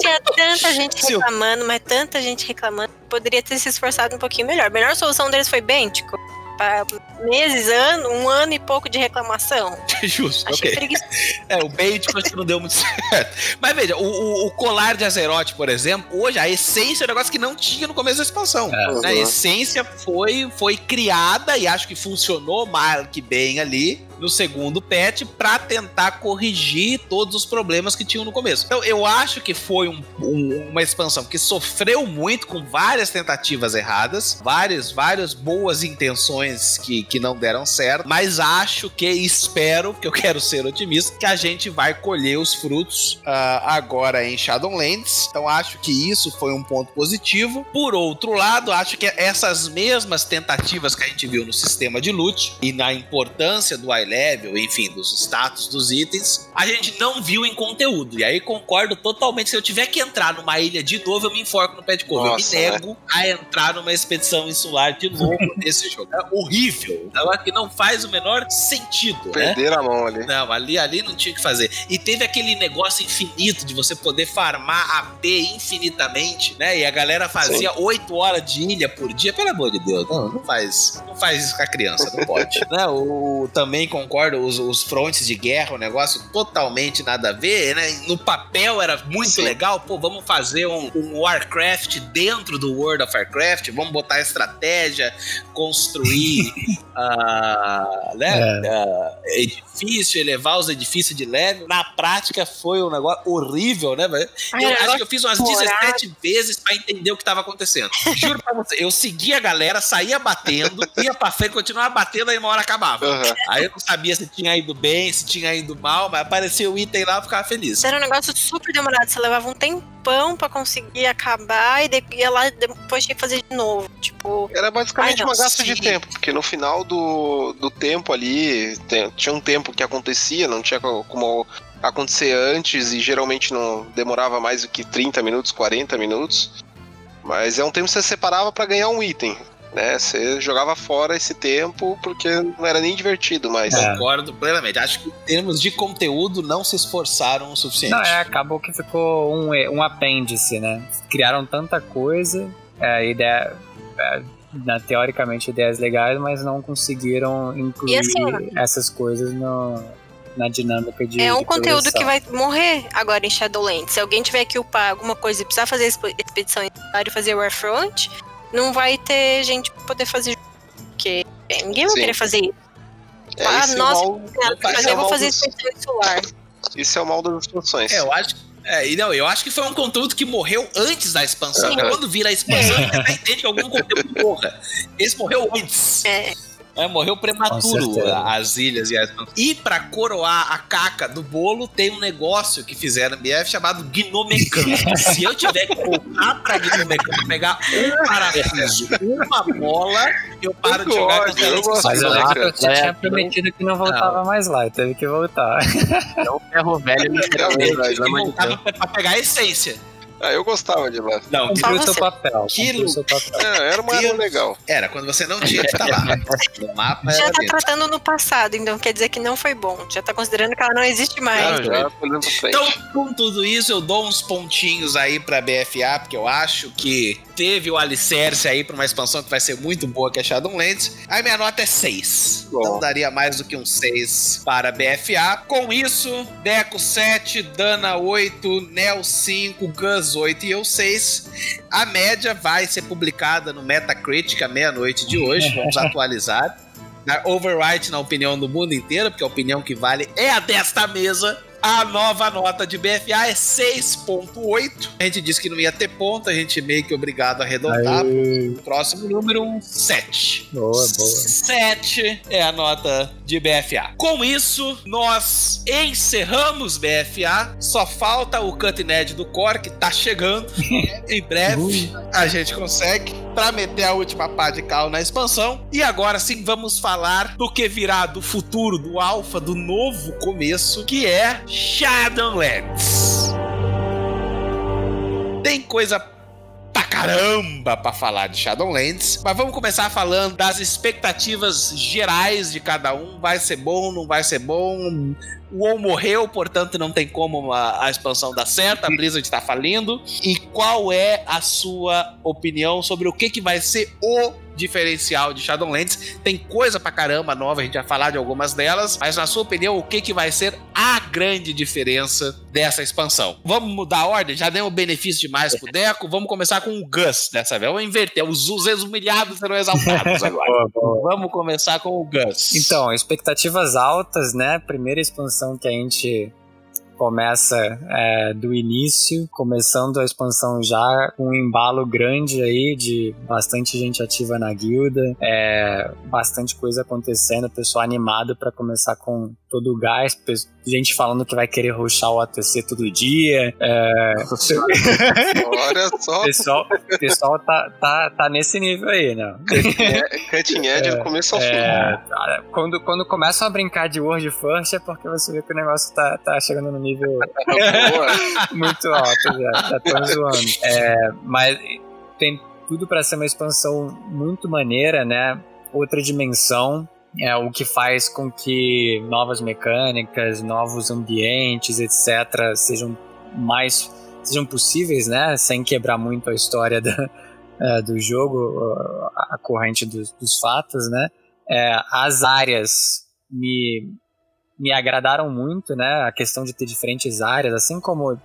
Tinha tanta gente reclamando, mas tanta gente reclamando. Poderia ter se esforçado um pouquinho melhor. A melhor solução deles foi Bentico. Meses, ano, um ano e pouco de reclamação. Justo, Achei ok. É, o acho que não deu muito certo. Mas veja, o, o, colar de Azeroth, por exemplo, hoje a essência é um negócio que não tinha no começo da expansão. É. A essência foi, foi criada e acho que funcionou mal que bem ali no segundo patch para tentar corrigir todos os problemas que tinham no começo. Então eu acho que foi um, um, uma expansão que sofreu muito com várias tentativas erradas, várias, várias boas intenções que, que não deram certo, mas acho que espero, que eu quero ser otimista, que a gente vai colher os frutos uh, agora em Shadowlands. Então acho que isso foi um ponto positivo. Por outro lado, acho que essas mesmas tentativas que a gente viu no sistema de loot e na importância do level, enfim, dos status dos itens, a gente não viu em conteúdo. E aí concordo totalmente. Se eu tiver que entrar numa ilha de novo, eu me enforco no pé de cover. eu me nego a entrar numa expedição insular de novo nesse jogo. É horrível. Então, que não faz o menor sentido. Né? Perder né? a mão ali. Não, ali, ali não tinha que fazer. E teve aquele negócio infinito de você poder farmar AP infinitamente, né? E a galera fazia oito horas de ilha por dia. Pelo amor de Deus, não, não faz, não faz isso com a criança, não pode. né? O, também concordo, os, os frontes de guerra, o negócio totalmente nada a ver, né? No papel era muito Sim. legal, pô, vamos fazer um, um, Warcraft dentro do World of Warcraft, vamos botar estratégia, construir uh, né, é. uh, edifício, elevar os edifícios de level. Na prática foi um negócio horrível, né? Eu acho que eu fiz umas 17 vezes para entender o que estava acontecendo. Juro pra você, eu seguia a galera, saía batendo, ia pra frente, continuava batendo, aí uma hora acabava. Uhum. Aí eu não sabia se tinha ido bem, se tinha ido mal, mas aparecia o item lá, eu ficava feliz. Era um negócio super demorado, você levava um tempão pra conseguir acabar e ia lá depois tinha que fazer de novo. Tipo. Era basicamente uma gasto de tempo, porque no final do, do tempo ali, tinha um tempo que acontecia, não tinha como acontecer antes e geralmente não demorava mais do que 30 minutos, 40 minutos. Mas é um tempo que você separava para ganhar um item. Né? Você jogava fora esse tempo porque não era nem divertido mais. É. Concordo plenamente. Acho que em termos de conteúdo não se esforçaram o suficiente. Não, é, acabou que ficou um, um apêndice, né? Criaram tanta coisa, é, ideia, é, na, teoricamente ideias legais, mas não conseguiram incluir assim, essas coisas no, na dinâmica de. É um de conteúdo que vai morrer agora em Shadowlands. Se alguém tiver que upar alguma coisa e precisar fazer expedição e fazer Warfront, não vai ter gente pra poder fazer. Porque ninguém vai Sim. querer fazer isso. É, ah, nossa, é mal, mas eu vou fazer expedição solar. Isso é o mal das expansões. É, eu acho é, não, eu acho que foi um conteúdo que morreu antes da expansão. Uhum. Quando vira a expansão, é. você entende que algum conteúdo morra. Esse morreu antes. É. É, morreu prematuro as ilhas e as... E pra coroar a caca do bolo, tem um negócio que fizeram no BF chamado Gnomecano. Se eu tiver que voltar pra Gnomecano, pegar um parafuso, uma bola, eu paro eu de jogar com as Mas eu já tinha prometido que não voltava não. mais lá, teve que voltar. É o ferro velho no voltava pra pegar a essência. Ah, eu gostava de lá. Não, cumprir o seu papel. Quilo. Seu papel. É, era uma era legal. Era, quando você não tinha que estar lá. No mapa Já tá tratando no passado, então quer dizer que não foi bom. Já tá considerando que ela não existe mais. Não, já então, com tudo isso, eu dou uns pontinhos aí pra BFA, porque eu acho que teve o alicerce aí pra uma expansão que vai ser muito boa, que é Shadowlands. Aí minha nota é 6. Bom. Não daria mais do que um 6 para BFA. Com isso, Deco 7, Dana 8, Nel 5, Gus 8 e eu 6. A média vai ser publicada no Metacritic à meia-noite de hoje. Vamos atualizar. Na Overwrite na opinião do mundo inteiro, porque a opinião que vale é a desta mesa. A nova nota de BFA é 6.8. A gente disse que não ia ter ponto, a gente meio que obrigado a arredondar. O próximo número, um 7. Boa, boa. 7 é a nota de BFA. Com isso, nós encerramos BFA. Só falta o cutting edge do core, que tá chegando. em breve a gente consegue para meter a última pá de cal na expansão. E agora sim vamos falar do que virá do futuro, do alfa, do novo começo, que é Shadowlands. Tem coisa pra caramba pra falar de Shadowlands, mas vamos começar falando das expectativas gerais de cada um. Vai ser bom, não vai ser bom? O WoW morreu, portanto não tem como a, a expansão dar certo, a Blizzard está falindo. E qual é a sua opinião sobre o que, que vai ser o diferencial de Shadowlands. Tem coisa pra caramba nova, a gente vai falar de algumas delas, mas na sua opinião, o que, que vai ser a grande diferença dessa expansão? Vamos mudar a ordem? Já deu um benefício demais pro Deco, vamos começar com o Gus dessa vez. Vamos inverter, os, os humilhados serão exaltados agora. boa, boa. Vamos começar com o Gus. Então, expectativas altas, né? Primeira expansão que a gente começa é, do início, começando a expansão já com um embalo grande aí de bastante gente ativa na guilda, é, bastante coisa acontecendo, pessoal animado para começar com todo o gás, gente falando que vai querer ruxar o ATC todo dia. É... Olha só. pessoal, pessoal tá, tá, tá nesse nível aí, né? Cutting edge é, do começo ao fim. É, quando, quando começam a brincar de World First é porque você vê que o negócio tá, tá chegando no nível muito alto já, já estão zoando. É, mas tem tudo para ser uma expansão muito maneira, né? Outra dimensão, é o que faz com que novas mecânicas, novos ambientes, etc., sejam mais sejam possíveis, né? Sem quebrar muito a história da, é, do jogo, a corrente dos, dos fatos, né? É, as áreas me, me agradaram muito, né? A questão de ter diferentes áreas, assim como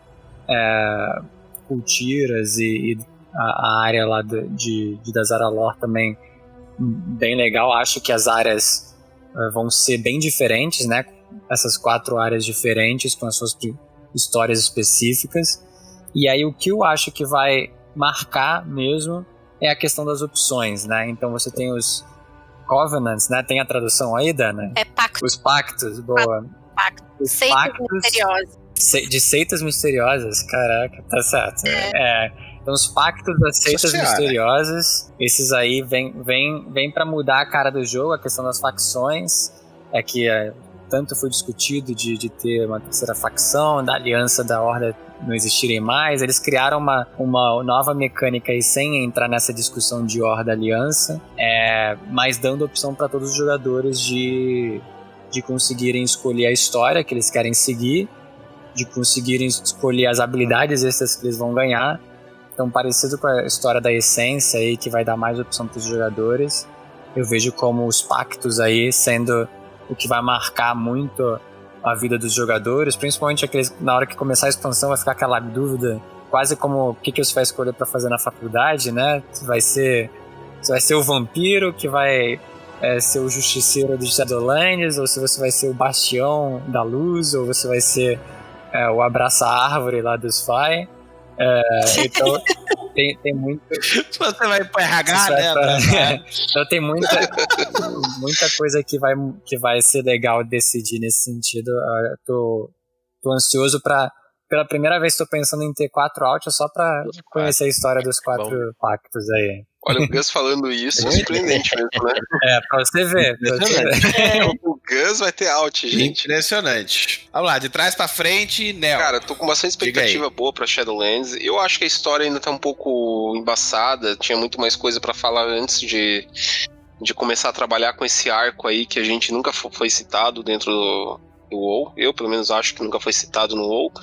é, cultiras e, e a, a, área lá de, de, de também bem legal. Acho que as áreas uh, vão ser bem diferentes, né? Essas quatro áreas diferentes com as suas histórias específicas. E aí o que eu acho que vai marcar mesmo é a questão das opções, né? Então você tem os covenants, né? Tem a tradução aí, Dana? É pacto. Os pactos, boa. Pacto. Os Seitas pactos misteriosas. De seitas misteriosas, caraca, tá certo. É. é. Então os pactos das seitas misteriosas, esses aí vêm vem, vem para mudar a cara do jogo, a questão das facções, é que é, tanto foi discutido de, de ter uma terceira facção, da aliança da Horda não existirem mais. Eles criaram uma, uma nova mecânica aí sem entrar nessa discussão de Horda Aliança, é, mas dando opção para todos os jogadores de, de conseguirem escolher a história que eles querem seguir, de conseguirem escolher as habilidades extras que eles vão ganhar. Então, parecido com a história da essência aí, que vai dar mais opção para os jogadores, eu vejo como os pactos aí sendo o que vai marcar muito a vida dos jogadores, principalmente aqueles na hora que começar a expansão vai ficar aquela dúvida, quase como o que, que você vai escolher para fazer na faculdade, né? Se vai ser, se vai ser o vampiro que vai é, ser o justiceiro dos Shadowlands, ou se você vai ser o bastião da luz, ou você vai ser é, o abraça-árvore lá dos Fai. É, então, tem, tem muito. Você vai pro RH, né? Pra... então tem muita, muita coisa que vai, que vai ser legal decidir nesse sentido. Ah, eu tô, tô ansioso pra. Pela primeira vez estou pensando em ter quatro outs só pra conhecer a história dos quatro Bom. pactos aí. Olha, o Gus falando isso é surpreendente mesmo, né? É, pra você ver. Pra você ver. É, o Gus vai ter out, gente. Impressionante. Vamos lá, de trás pra frente, Neo. Cara, tô com bastante expectativa boa pra Shadowlands. Eu acho que a história ainda tá um pouco embaçada. Tinha muito mais coisa para falar antes de, de começar a trabalhar com esse arco aí que a gente nunca foi citado dentro do, do WoW. Eu, pelo menos, acho que nunca foi citado no WoW.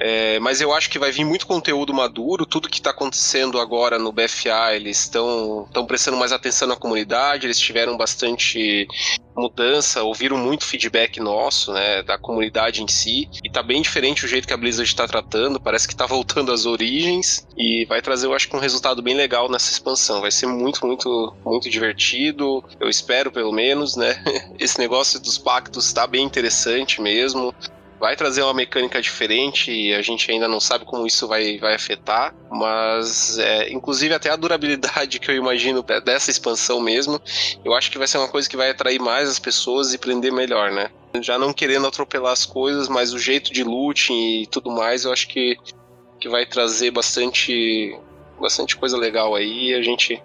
É, mas eu acho que vai vir muito conteúdo maduro, tudo que está acontecendo agora no BFA, eles estão prestando mais atenção na comunidade, eles tiveram bastante mudança, ouviram muito feedback nosso, né, da comunidade em si, e tá bem diferente o jeito que a Blizzard está tratando, parece que tá voltando às origens, e vai trazer, eu acho um resultado bem legal nessa expansão, vai ser muito, muito, muito divertido, eu espero pelo menos, né, esse negócio dos pactos tá bem interessante mesmo, vai trazer uma mecânica diferente e a gente ainda não sabe como isso vai, vai afetar, mas é, inclusive até a durabilidade que eu imagino dessa expansão mesmo, eu acho que vai ser uma coisa que vai atrair mais as pessoas e prender melhor, né? Já não querendo atropelar as coisas, mas o jeito de loot e tudo mais, eu acho que, que vai trazer bastante bastante coisa legal aí e a gente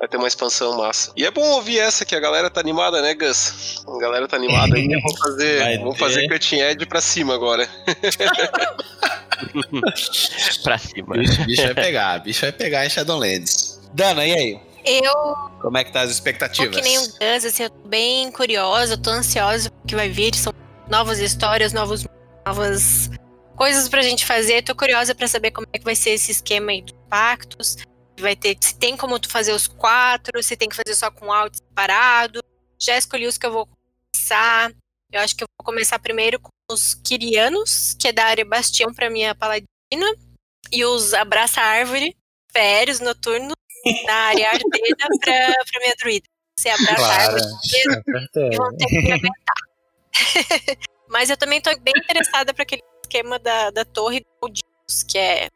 Vai ter uma expansão massa. E é bom ouvir essa que a galera tá animada, né, Gus? A galera tá animada aí. vamos fazer, vamos fazer cutting edge pra cima agora. pra cima. Bicho, bicho vai pegar, bicho vai pegar em Shadowlands. Dana, e aí? Eu. Como é que tá as expectativas? que nem o Gus, assim, eu tô bem curiosa, tô ansiosa porque vai vir. São novas histórias, novos, novas coisas pra gente fazer. Tô curiosa pra saber como é que vai ser esse esquema aí dos pactos vai ter se tem como tu fazer os quatro, se tem que fazer só com áudio separado. Já escolhi os que eu vou começar. Eu acho que eu vou começar primeiro com os Kirianos, que é da área Bastião para minha paladina, e os Abraça Árvore, férias noturnos, da área Ardeda para pra minha druida. Você abraça claro, árvore e vão ter que aguentar. Mas eu também tô bem interessada para aquele esquema da, da torre do que é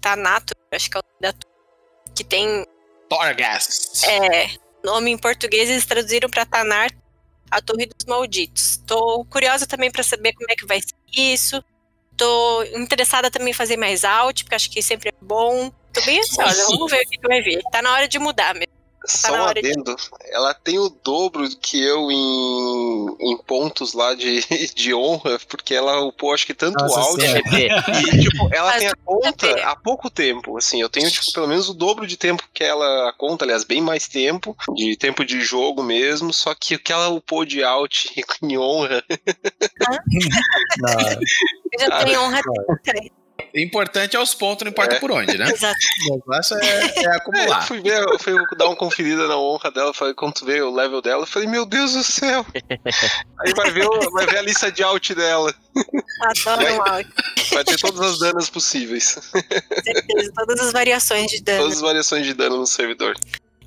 Tanato, acho que é o da torre que tem. Torghast. É. Nome em português eles traduziram para Tanar, a Torre dos Malditos. Tô curiosa também para saber como é que vai ser isso. Tô interessada também em fazer mais out, porque acho que sempre é bom. Tô bem ansiosa, vamos ver o que, que vai vir. Tá na hora de mudar mesmo. Tá Só um adendo, de... ela tem o dobro que eu em, em pontos lá de, de honra, porque ela upou acho que tanto Nossa, áudio. E, tipo, ela tem a conta há pouco tempo. Assim, eu tenho, tipo, pelo menos o dobro de tempo que ela conta, aliás, bem mais tempo, de tempo de jogo mesmo, só que o que ela upou de out em honra. eu já tenho honra. Importante é os pontos, não importa É. por onde, né? Exato. O negócio é, é É, eu acumular. fui ver, eu fui dar uma conferida na honra dela, falei, quando tu vê o level dela, eu falei, meu Deus do céu. Aí vai ver, o- vai ver a lista de alt dela. Adoro um áudio, Vai ter todas as danas possíveis. com certeza. Todas as variações de dano. Todas as variações de dano no servidor.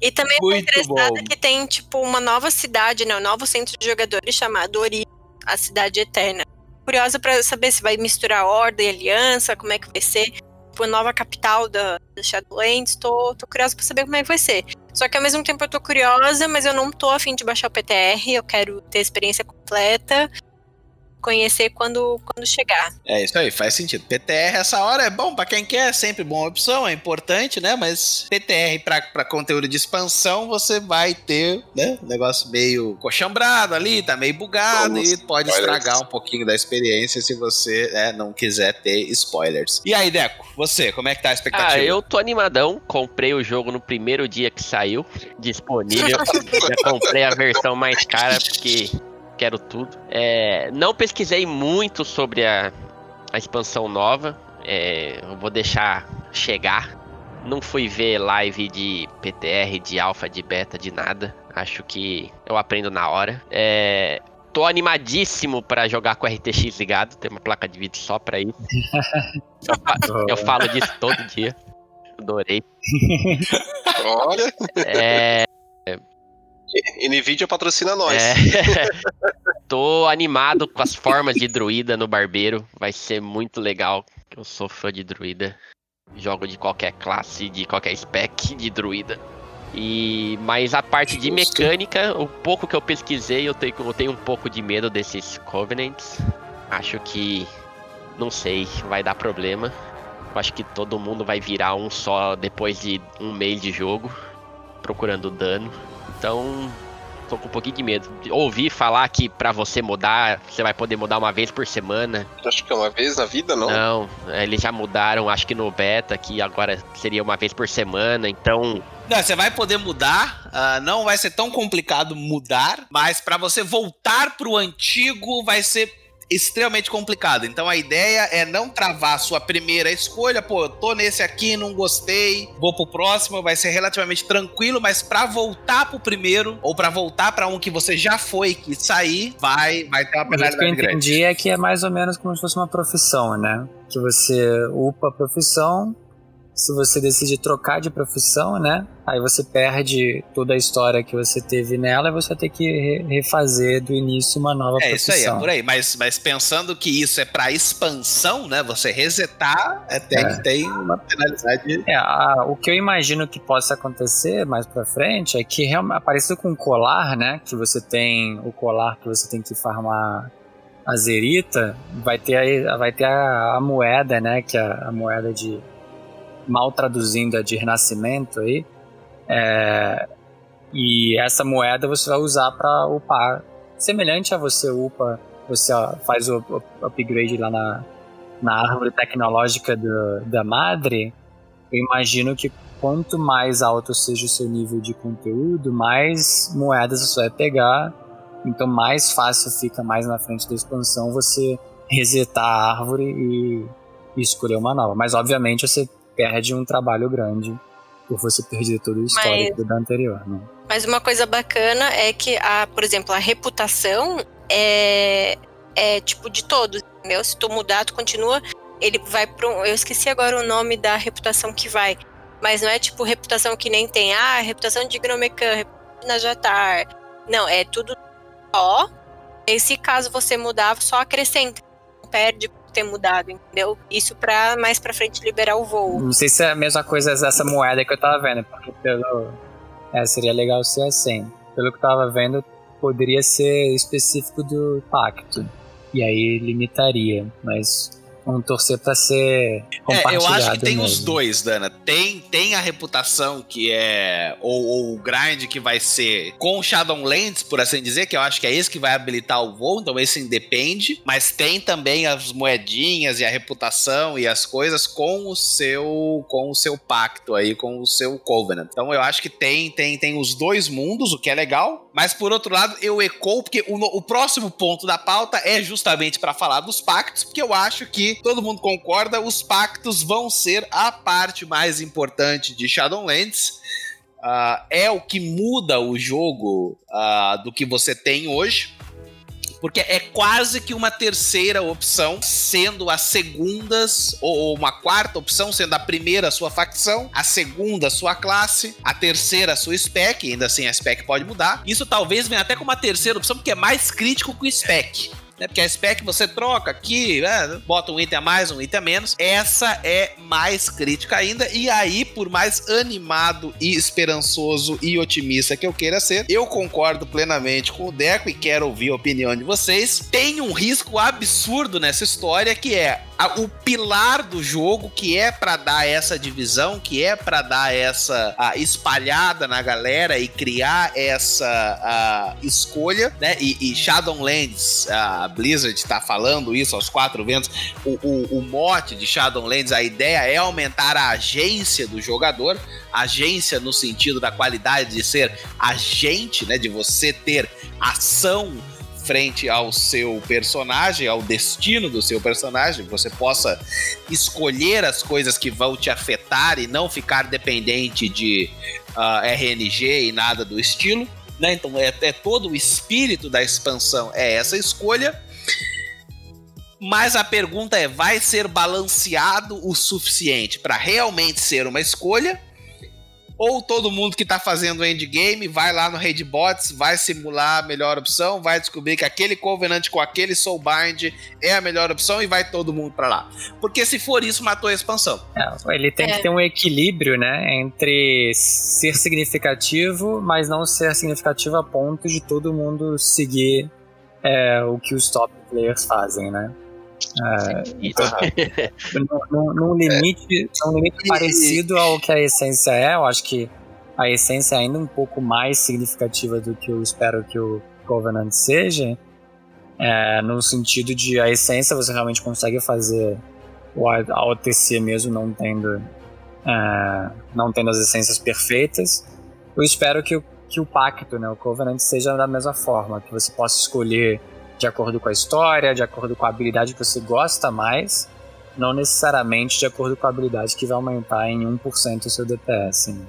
E também tô Muito interessada bom. que tem, tipo, uma nova cidade, né? Um novo centro de jogadores chamado Ori, a Cidade Eterna. Curiosa pra saber se vai misturar Ordem Aliança, como é que vai ser. Tipo, nova capital da Shadowlands. Tô, tô curiosa pra saber como é que vai ser. Só que ao mesmo tempo eu tô curiosa, mas eu não tô afim de baixar o PTR. Eu quero ter a experiência completa. Conhecer quando, quando chegar. É isso aí, faz sentido. PTR essa hora é bom pra quem quer, é sempre boa opção, é importante, né? Mas PTR pra, pra conteúdo de expansão, você vai ter, né? Um negócio meio coxambrado ali, tá meio bugado Vamos, e pode spoilers. estragar um pouquinho da experiência se você né, não quiser ter spoilers. E aí, Deco, você, como é que tá a expectativa? Ah, eu tô animadão. Comprei o jogo no primeiro dia que saiu, disponível. Já comprei a versão mais cara porque quero tudo. É, não pesquisei muito sobre a, a expansão nova. É, eu vou deixar chegar. Não fui ver live de PTR, de alfa, de beta, de nada. Acho que eu aprendo na hora. É, tô animadíssimo pra jogar com o RTX ligado. Tem uma placa de vídeo só pra isso. Eu, fa- eu falo disso todo dia. Adorei. Olha, É, Nvidia patrocina nós. é. Tô animado com as formas de druida no barbeiro. Vai ser muito legal. Eu sou fã de druida. Jogo de qualquer classe, de qualquer spec de druida. E mas a parte de mecânica, o pouco que eu pesquisei, eu tenho, eu tenho um pouco de medo desses covenants. Acho que não sei, vai dar problema. Eu acho que todo mundo vai virar um só depois de um mês de jogo, procurando dano. Então, tô com um pouquinho de medo. Ouvi falar que pra você mudar, você vai poder mudar uma vez por semana. Acho que é uma vez na vida, não? Não, eles já mudaram, acho que no beta, que agora seria uma vez por semana. Então, Não, você vai poder mudar, ah, não vai ser tão complicado mudar, mas pra você voltar pro antigo vai ser extremamente complicado. Então a ideia é não travar a sua primeira escolha, pô, eu tô nesse aqui, não gostei, vou pro próximo, vai ser relativamente tranquilo, mas pra voltar pro primeiro ou pra voltar pra um que você já foi e quis sair, vai vai ter uma O jeito que eu penalidade grande. entendi é que é mais ou menos como se fosse uma profissão, né? Que você upa a profissão, se você decide trocar de profissão, né? Aí você perde toda a história que você teve nela e você vai ter que re- refazer do início uma nova É isso aí, profissão. é por aí. Mas, mas pensando que isso é pra expansão, né? Você resetar, é, tem, É. tem uma penalidade. É, a- o que eu imagino que possa acontecer mais pra frente é que realmente, parecido com o colar, né? Que você tem o colar que você tem que farmar a zerita, vai ter, aí- vai ter a, a moeda, né? Que é a moeda de. Mal traduzindo, é de renascimento aí. É, e essa moeda você vai usar pra upar. Semelhante a você upa, você faz o upgrade lá na, na árvore tecnológica do- da madre. Eu imagino que quanto mais alto seja o seu nível de conteúdo, mais moedas você vai pegar. Então mais fácil fica mais na frente da expansão você resetar a árvore e, e escolher uma nova. Mas obviamente você perde um trabalho grande por você perder todo o histórico da anterior. Né? Mas uma coisa bacana é que, a, por exemplo, a reputação é, é tipo de todos, entendeu? Se tu mudar, tu continua, ele vai para um. Eu esqueci agora o nome da reputação que vai. Mas não é tipo reputação que nem tem, ah, reputação de Gromecan, reputação de Najatar. Não, é tudo só. E se caso você mudar, só acrescenta. Não perde ter mudado, entendeu? Isso pra mais pra frente liberar o voo. Não sei se é a mesma coisa essa moeda que eu tava vendo, porque pelo. É, seria legal ser assim. Pelo que eu tava vendo, poderia ser específico do pacto. E aí limitaria, mas vamos torcer pra ser É, compartilhado eu acho que tem os mesmo. dois, Dana. Tem, tem a reputação que é. Ou, ou o grind que vai ser com Shadowlands, por assim dizer, que eu acho que é esse que vai habilitar o voo, então esse independe. Mas tem também as moedinhas e a reputação e as coisas com o seu com o seu pacto aí, com o seu Covenant. Então eu acho que tem, tem, tem os dois mundos, o que é legal. Mas por outro lado, eu ecoo, porque o, o próximo ponto da pauta é justamente pra falar dos pactos, porque eu acho que todo mundo concorda, os pactos vão ser a parte mais importante de Shadowlands. Uh, é o que muda o jogo uh, do que você tem hoje porque é quase que uma terceira opção, sendo as segundas, ou uma quarta opção, sendo a primeira sua facção, a segunda sua classe, a terceira sua spec, ainda assim a spec pode mudar. Isso talvez venha até com uma terceira opção, porque é mais crítico que o spec né? Porque a spec você troca aqui, né? bota um item a mais, um item a menos. Essa é mais crítica ainda. E aí, por mais animado e esperançoso e otimista que eu queira ser, eu concordo plenamente com o Deco e quero ouvir a opinião de vocês. Tem um risco absurdo nessa história que é a, o pilar do jogo que é para dar essa divisão, que é para dar essa espalhada na galera e criar essa escolha, né? E, e Shadowlands, a Blizzard está falando isso aos quatro ventos. O, o, o mote de Shadowlands, a ideia é aumentar a agência do jogador, agência no sentido da qualidade de ser agente, né? De você ter ação frente ao seu personagem, ao destino do seu personagem, você possa escolher as coisas que vão te afetar e não ficar dependente de uh, ah, RNG e nada do estilo. Né? Então é, é todo o espírito da expansão é essa escolha. Mas a pergunta é: vai ser balanceado o suficiente para realmente ser uma escolha? Ou todo mundo que tá fazendo endgame vai lá no Raidbots, vai simular a melhor opção, vai descobrir que aquele Covenant com aquele Soulbind é a melhor opção e vai todo mundo para lá. Porque se for isso, matou a expansão. É, ele tem é. que ter um equilíbrio, né, entre ser significativo, mas não ser significativo a ponto de todo mundo seguir é, o que os top players fazem, né? É, então, num, num, limite, num limite parecido ao que a essência é, eu acho que a essência é ainda um pouco mais significativa do que eu espero que o Covenant seja, é, no sentido de a essência você realmente consegue fazer o OTC mesmo não tendo é, não tendo as essências perfeitas. Eu espero que o, que o pacto, né, o Covenant, seja da mesma forma, que você possa escolher de acordo com a história, de acordo com a habilidade que você gosta mais, não necessariamente de acordo com a habilidade que vai aumentar em 1% o seu DPS. Né?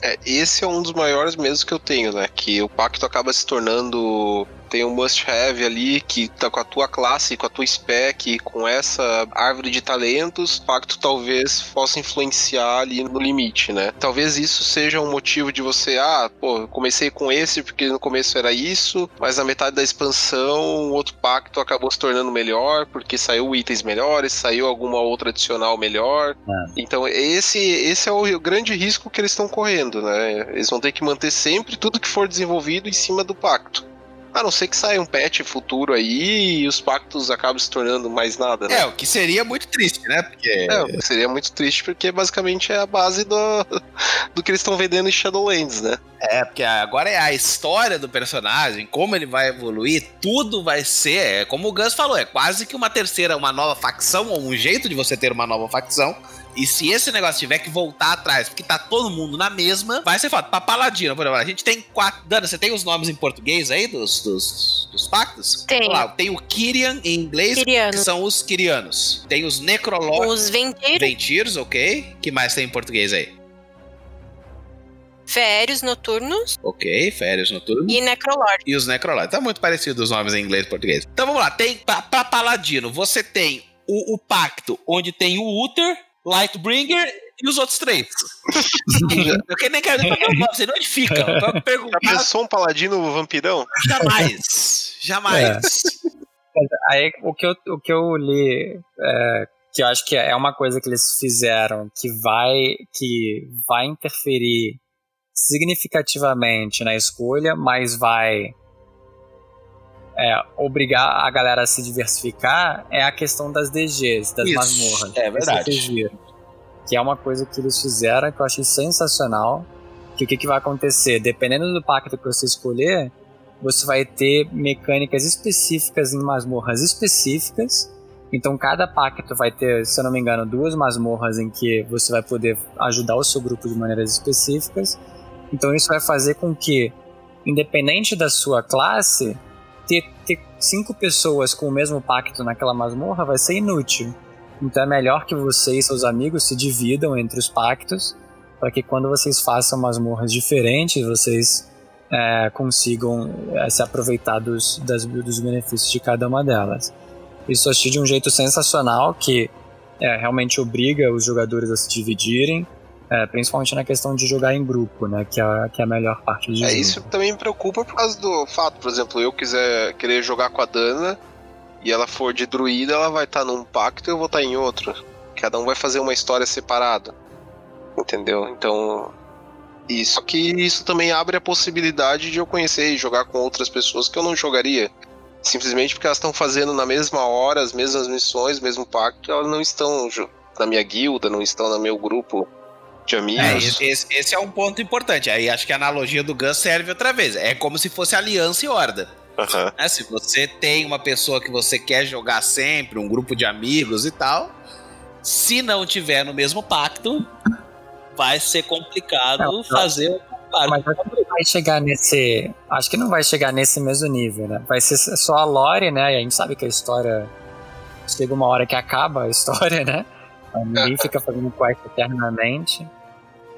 É, esse é um dos maiores medos que eu tenho, né? Que o pacto acaba se tornando tem um must-have ali que tá com a tua classe, com a tua spec, com essa árvore de talentos, o pacto talvez possa influenciar ali no limite, né? Talvez isso seja um motivo de você, ah, pô, comecei com esse porque no começo era isso, mas na metade da expansão o outro pacto acabou se tornando melhor porque saiu itens melhores, saiu alguma outra adicional melhor. É. Então esse, esse é o grande risco que eles estão correndo, né? Eles vão ter que manter sempre tudo que for desenvolvido em cima do pacto. A não ser que saia um patch futuro aí e os pactos acabam se tornando mais nada, né? É, o que seria muito triste, né? Porque... É, seria muito triste porque basicamente é a base do, do que eles estão vendendo em Shadowlands, né? É, porque agora é a história do personagem, como ele vai evoluir, tudo vai ser, é como o Gus falou, é quase que uma terceira, uma nova facção, ou um jeito de você ter uma nova facção e se esse negócio tiver que voltar atrás, porque tá todo mundo na mesma, vai ser foda. Pra Paladino, por exemplo, a gente tem quatro. Dana, você tem os nomes em português aí dos, dos, dos pactos? Tem. Lá, tem o Kyrian em inglês, Kyriano. que são os Kyrianos. Tem os Necrológicos. Os Ventirs. Ventirs, ok. que mais tem em português aí? Férios noturnos. Ok, férios noturnos. E Necrolord. E os Necrolord. Tá muito parecido os nomes em inglês e português. Então vamos lá. Tem, pra, pra Paladino, você tem o, o pacto, onde tem o Uther, Lightbringer e os outros três. eu nem quero nem não sei onde fica. Já pensou um paladino vampirão? Jamais. Jamais. É. Aí o que eu, o que eu li, é, que eu acho que é uma coisa que eles fizeram que vai, que vai interferir significativamente na escolha, mas vai é, obrigar a galera a se diversificar é a questão das DGs, das Isso, masmorras. É verdade. Que é uma coisa que eles fizeram que eu achei sensacional. Que o que, que vai acontecer? Dependendo do pacto que você escolher, você vai ter mecânicas específicas em masmorras específicas. Então cada pacto vai ter, se eu não me engano, duas masmorras em que você vai poder ajudar o seu grupo de maneiras específicas. Então isso vai fazer com que, independente da sua classe, ter, ter cinco pessoas com o mesmo pacto naquela masmorra vai ser inútil. Então é melhor que você e seus amigos se dividam entre os pactos, para que quando vocês façam masmorras diferentes, vocês é, consigam é, se aproveitar dos, das, dos benefícios de cada uma delas. Isso achei de um jeito sensacional que é, realmente obriga os jogadores a se dividirem, é, principalmente na questão de jogar em grupo, né? Que é, que é a melhor parte do é, jogo. É, isso também me preocupa por causa do fato, por exemplo, eu quiser querer jogar com a Dana e ela for de druida, ela vai estar tá num pacto e eu vou estar tá em outro. Cada um vai fazer uma história separada. Entendeu? Então. Isso que isso também abre a possibilidade de eu conhecer e jogar com outras pessoas que eu não jogaria. Simplesmente porque elas estão fazendo na mesma hora as mesmas missões, mesmo pacto, elas não estão na minha guilda, não estão no meu grupo de amigos. É, esse, esse, é um ponto importante. Aí acho que a analogia do Gus serve outra vez. É como se fosse aliança e horda. Uhum. É, se você tem uma pessoa que você quer jogar sempre, um grupo de amigos e tal, se não tiver no mesmo pacto, vai ser complicado não, fazer o Mas não vai chegar nesse. Acho que não vai chegar nesse mesmo nível, né? Vai ser só a lore, né? E a gente sabe que a história. Chega uma hora que acaba a história, né? Ninguém fica fazendo quest eternamente.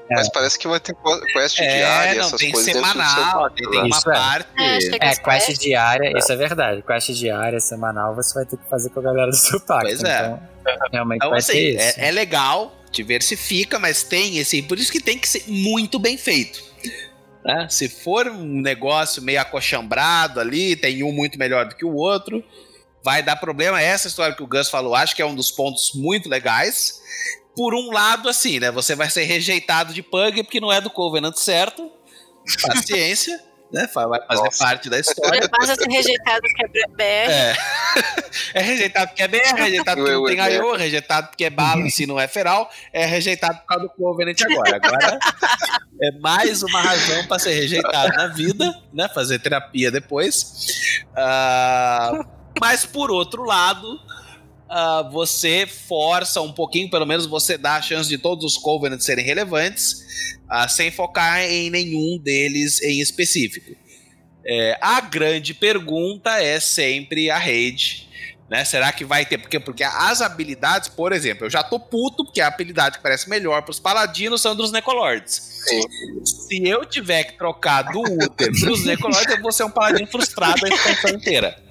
É. Mas parece que vai ter quest é, diária, não, essas tem coisas semanal, tem, tem uma isso é. parte. É, é quest diária, é. isso é verdade. Quest diária, semanal, você vai ter que fazer com a galera do seu pacto. Pois é. Então, realmente então, vai assim, ter isso. É, é legal, diversifica, mas tem esse. Por isso que tem que ser muito bem feito. Né? Se for um negócio meio acochambrado ali, tem um muito melhor do que o outro, vai dar problema. Essa história que o Gus falou, acho que é um dos pontos muito legais. Por um lado, assim, né? Você vai ser rejeitado de Pug porque não é do Covenant certo. Paciência. né? Vai fazer Nossa. parte da história. Passa a ser rejeitado porque é BR. É. é rejeitado porque é BR, é rejeitado porque não tem IO, rejeitado porque é balance e não é feral, é rejeitado por causa do Covenant agora. Agora é mais uma razão para ser rejeitado na vida, né? Fazer terapia depois. Uh, mas por outro lado. Uh, você força um pouquinho, pelo menos você dá a chance de todos os Covenants serem relevantes, uh, sem focar em nenhum deles em específico. É, a grande pergunta é sempre a rede. Né? Será que vai ter? Porque, porque as habilidades, por exemplo, eu já tô puto, porque a habilidade que parece melhor pros paladinos são dos Necolords. Se eu tiver que trocar do Uther pros Necolords, eu vou ser um paladino frustrado a expansão inteira.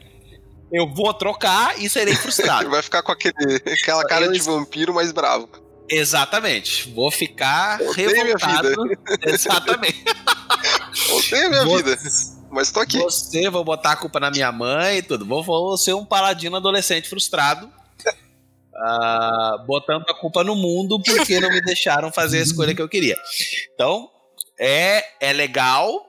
Eu vou trocar e serei frustrado. Vai ficar com aquele, aquela cara de vampiro mais bravo. Exatamente. Vou ficar eu revoltado. Exatamente. Odeio a minha vou... vida. Mas tô aqui. Você, vou botar a culpa na minha mãe e tudo. Vou, vou ser um paladino adolescente frustrado. Uh, botando a culpa no mundo porque não me deixaram fazer a escolha que eu queria. Então, é, é legal,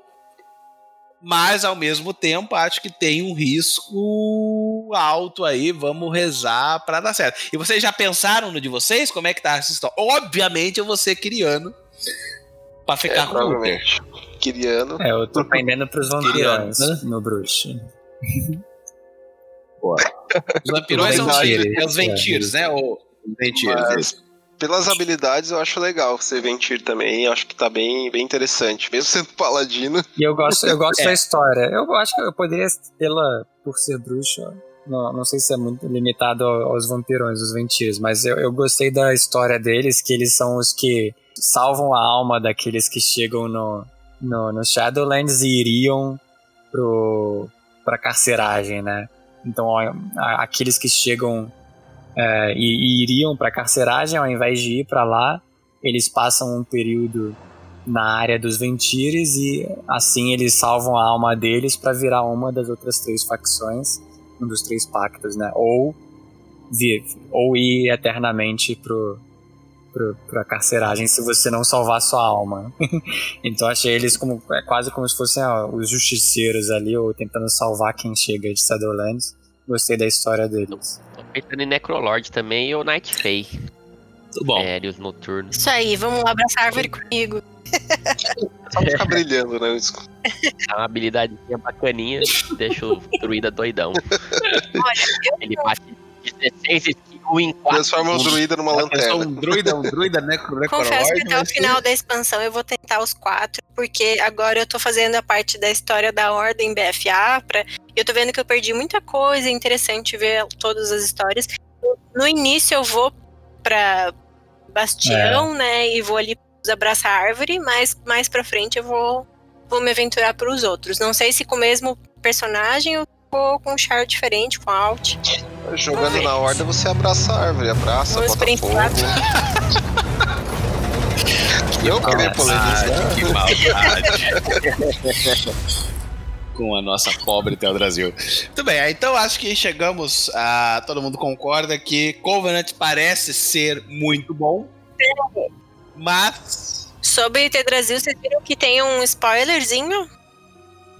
mas ao mesmo tempo acho que tem um risco alto aí, vamos rezar para dar certo. E vocês já pensaram no de vocês? Como é que tá essa história? Obviamente eu vou ser criando para ficar é, com provavelmente. Criando. É, eu tô pendendo pros vampirões né? no bruxo. Os vampirões são os ventirs, né? Os ventirs pelas habilidades eu acho legal você ventir também, acho que tá bem, bem interessante, mesmo sendo paladino. E eu gosto, eu gosto é. da história. Eu acho que eu poderia pela por ser bruxo, não, não sei se é muito limitado aos vampirões, os ventirs, mas eu, eu gostei da história deles, que eles são os que salvam a alma daqueles que chegam no, no, no Shadowlands e iriam pro, pra carceragem, né? Então, ó, aqueles que chegam é, e, e, iriam para carceragem ao invés de ir para lá, eles passam um período na área dos Ventires e assim eles salvam a alma deles para virar uma das outras três facções, um dos três pactos, né? Ou vir, ou ir eternamente pro, pro, carceragem se você não salvar sua alma. então achei eles como é quase como se fossem ó, os justiceiros ali, ou tentando salvar quem chega de Shadowlands. Gostei da história deles. Pensando em Necrolord também e o Night Fae. Tudo bom. Aéreos noturnos. Isso aí, vamos lá abraçar a árvore comigo. Só ficar brilhando, né? É uma habilidade bacaninha, deixa o druida doidão. Olha, Ele bate 16 em 4 Transforma o druida numa lanterna. Um druida, um druida necro, Confesso que até o final da expansão eu vou tentar os quatro, porque agora eu tô fazendo a parte da história da Ordem BFA, pra, eu tô vendo que eu perdi muita coisa, é interessante ver todas as histórias. no início eu vou pra Bastião, é. né? E vou ali abraçar a árvore, mas mais pra frente eu vou, vou me aventurar pros outros. Não sei se com o mesmo personagem ou com um char diferente, com alt. Jogando na horda, você abraça a árvore, abraça, Vamos bota fogo. Eu queria polemizar. Que maldade. com a nossa pobre Tel Brasil. Muito bem, então acho que chegamos a. Todo mundo concorda que Covenant parece ser muito bom. Mas. Sobre Tel Brasil, vocês viram que tem um spoilerzinho?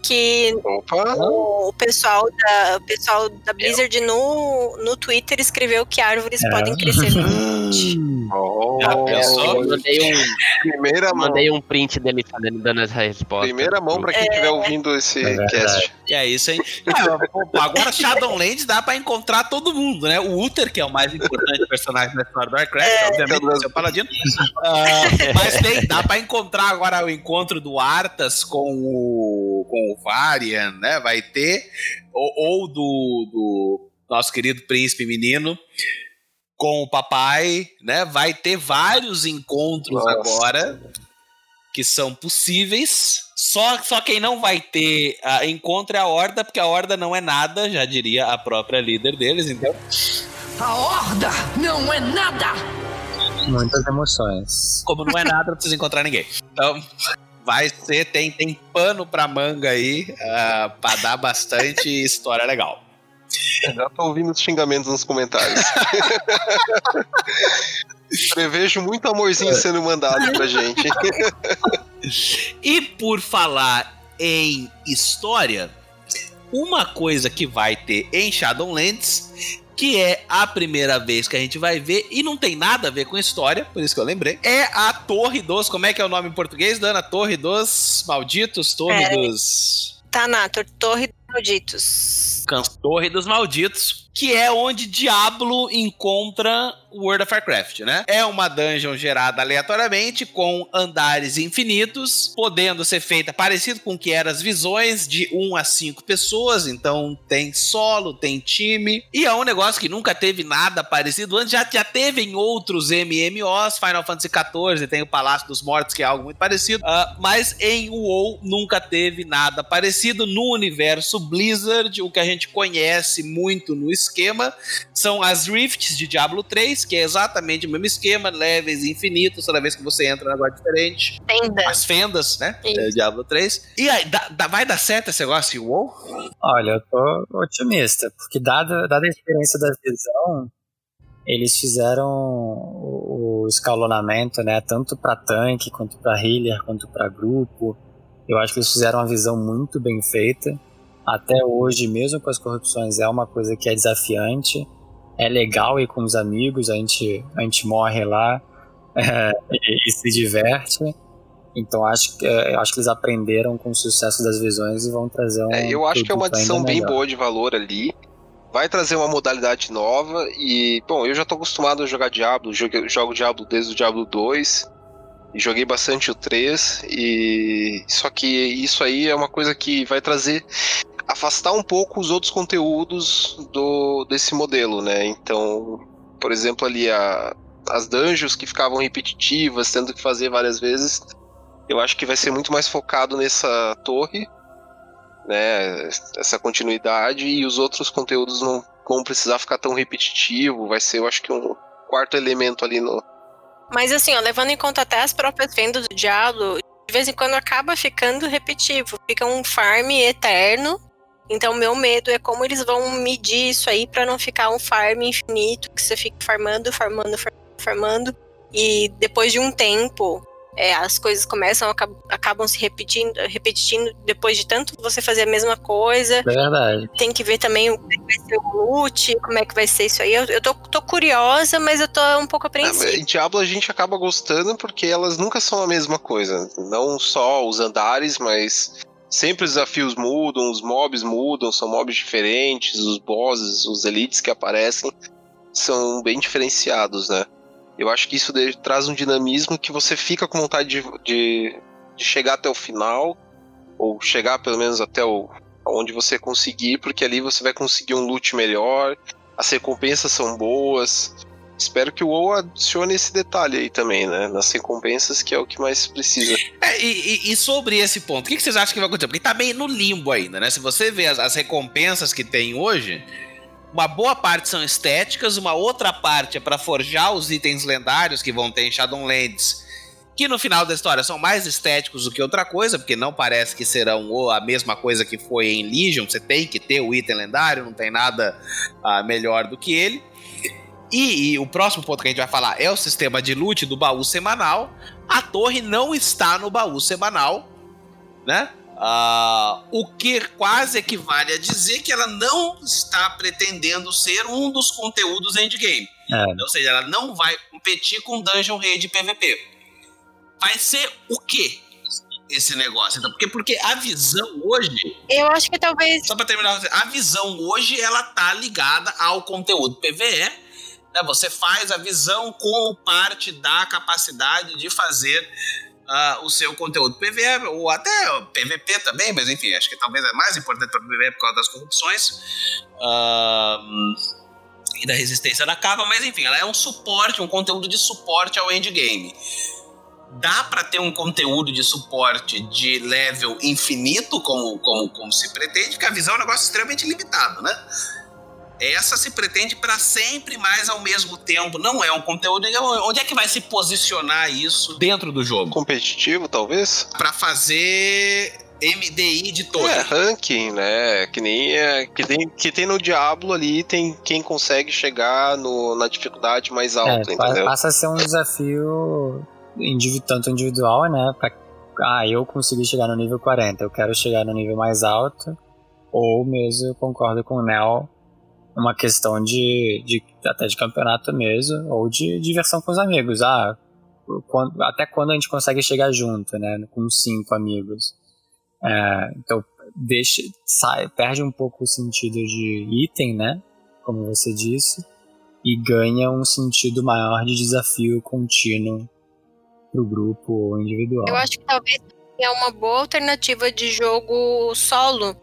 Que o, o, pessoal da, o pessoal da Blizzard no, no Twitter escreveu que árvores é. podem crescer Oh, Já pensou? Eu mandei um, Primeira mandei um print dele fazendo, dando essa resposta. Primeira mão pra quem estiver é... ouvindo esse é cast. E é isso, hein? Ah, agora Shadowlands dá pra encontrar todo mundo, né? O Uther, que é o mais importante personagem da história do Warcraft, é, obviamente, é seu paladino. Uh, mas tem, dá pra encontrar agora o encontro do Arthas com o, com o Varian, né? Vai ter. Ou, ou do, do nosso querido príncipe menino com o papai, né? Vai ter vários encontros Nossa. agora que são possíveis. Só, só quem não vai ter uh, encontro é a Horda, porque a Horda não é nada, já diria a própria líder deles, então. A Horda não é nada! Muitas emoções. Como não é nada, não precisa encontrar ninguém. Então, vai ser, tem, tem pano pra manga aí, uh, pra dar bastante história legal. Já tô ouvindo os xingamentos nos comentários. Prevejo muito amorzinho sendo mandado pra gente. e por falar em história, uma coisa que vai ter em Shadowlands, que é a primeira vez que a gente vai ver, e não tem nada a ver com história, por isso que eu lembrei, é a Torre dos. Como é que é o nome em português, Dana? Torre dos Malditos? Torre é, dos. Tá na Torre dos Malditos. Torre dos Malditos, que é onde Diablo encontra World of Warcraft, né? É uma dungeon gerada aleatoriamente com andares infinitos, podendo ser feita parecido com o que eram as visões de 1 a 5 pessoas, então tem solo, tem time, e é um negócio que nunca teve nada parecido antes, já, já teve em outros MMOs, Final Fantasy XIV tem o Palácio dos Mortos, que é algo muito parecido, uh, mas em WoW nunca teve nada parecido. No universo Blizzard, o que a gente conhece muito no esquema são as Rifts de Diablo 3, que é exatamente o mesmo esquema, levels infinitos, toda vez que você entra na agora diferente. Fendas. As fendas, né? É, Diablo 3. E aí, dá, dá, vai dar certo esse negócio em WoW? Olha, eu tô otimista, porque dada, dada a experiência da visão, eles fizeram o, o escalonamento, né, tanto para tanque, quanto para healer, quanto para grupo. Eu acho que eles fizeram uma visão muito bem feita. Até hoje, mesmo com as corrupções, é uma coisa que é desafiante é legal ir com os amigos, a gente, a gente morre lá é, e, e, se diverte. Então acho que, é, acho que eles aprenderam com o sucesso das visões e vão trazer um. É, eu acho que é uma adição bem boa de valor ali. Vai trazer uma modalidade nova e, bom, eu já tô acostumado a jogar Diablo, jogo, jogo Diablo desde o Diablo 2 e joguei bastante o 3 e só que isso aí é uma coisa que vai trazer afastar um pouco os outros conteúdos do desse modelo, né? Então, por exemplo, ali a, as dungeons que ficavam repetitivas, tendo que fazer várias vezes, eu acho que vai ser muito mais focado nessa torre, né? Essa continuidade e os outros conteúdos não vão precisar ficar tão repetitivo, vai ser, eu acho que um quarto elemento ali no mas assim, ó, levando em conta até as próprias vendas do Diablo, de vez em quando acaba ficando repetitivo. Fica um farm eterno então, meu medo é como eles vão medir isso aí para não ficar um farm infinito, que você fica farmando, farmando, farmando, e depois de um tempo é, as coisas começam, acabam, acabam se repetindo, repetindo depois de tanto você fazer a mesma coisa. É verdade. Tem que ver também como é que vai ser o loot, como é que vai ser isso aí. Eu, eu tô, tô curiosa, mas eu tô um pouco apreensiva. Em Diablo a gente acaba gostando porque elas nunca são a mesma coisa. Não só os andares, mas sempre os desafios mudam, os mobs mudam, são mobs diferentes, os bosses, os elites que aparecem são bem diferenciados, né? Eu acho que isso traz um dinamismo que você fica com vontade de, de, de, chegar até o final, ou chegar pelo menos até o, onde você conseguir, porque ali você vai conseguir um loot melhor, as recompensas são boas. Espero que o WoW adicione esse detalhe aí também, né? Nas recompensas, que é o que mais precisa. É, e, e, sobre esse ponto, o que, vocês acham que vai acontecer? Porque tá meio no limbo ainda, né? Se você vê as, as recompensas que tem hoje, uma boa parte são estéticas, uma outra parte é para forjar os itens lendários que vão ter em Shadowlands que no final da história são mais estéticos do que outra coisa, porque não parece que serão a mesma coisa que foi em Legion. Você tem que ter o item lendário, não tem nada uh, melhor do que ele. E, e, o próximo ponto que a gente vai falar é o sistema de loot do baú semanal. A torre não está no baú semanal, né? Uh, o que quase equivale a dizer que ela não está pretendendo ser um dos conteúdos endgame. É. Ou seja, ela não vai competir com Dungeon Raid PVP vai ser o quê? Esse negócio, então, porque, porque a visão hoje. Eu acho que talvez. Só pra terminar, a visão hoje ela tá ligada ao conteúdo PVE. Né? Você faz a visão como parte da capacidade de fazer uh, o seu conteúdo PVE, ou até PVP também, mas enfim, acho que talvez é mais importante para o PVE por causa das corrupções. Uh, e da resistência da capa, mas enfim, ela é um suporte, um conteúdo de suporte ao endgame dá para ter um conteúdo de suporte de level infinito, como, como, como se pretende, porque a visão é um negócio extremamente limitado, né? Essa se pretende para sempre, mas ao mesmo tempo não é um conteúdo. Onde é que vai se posicionar isso dentro do jogo? Competitivo, talvez? Para fazer MDI de torre. É, ranking, né? Que nem é, que, tem, que tem no Diablo ali, tem quem consegue chegar no, na dificuldade mais alta, é, entendeu? Passa a ser um desafio tanto individual, né? Pra, ah, eu consegui chegar no nível 40, eu quero chegar no nível mais alto. Ou mesmo, eu concordo com o Nel, uma questão de, de até de campeonato mesmo, ou de diversão com os amigos. Ah, quando, até quando a gente consegue chegar junto, né? Com cinco amigos. É, então, deixa, sai, perde um pouco o sentido de item, né? Como você disse, e ganha um sentido maior de desafio contínuo pro grupo ou individual. Eu acho que talvez é uma boa alternativa de jogo solo,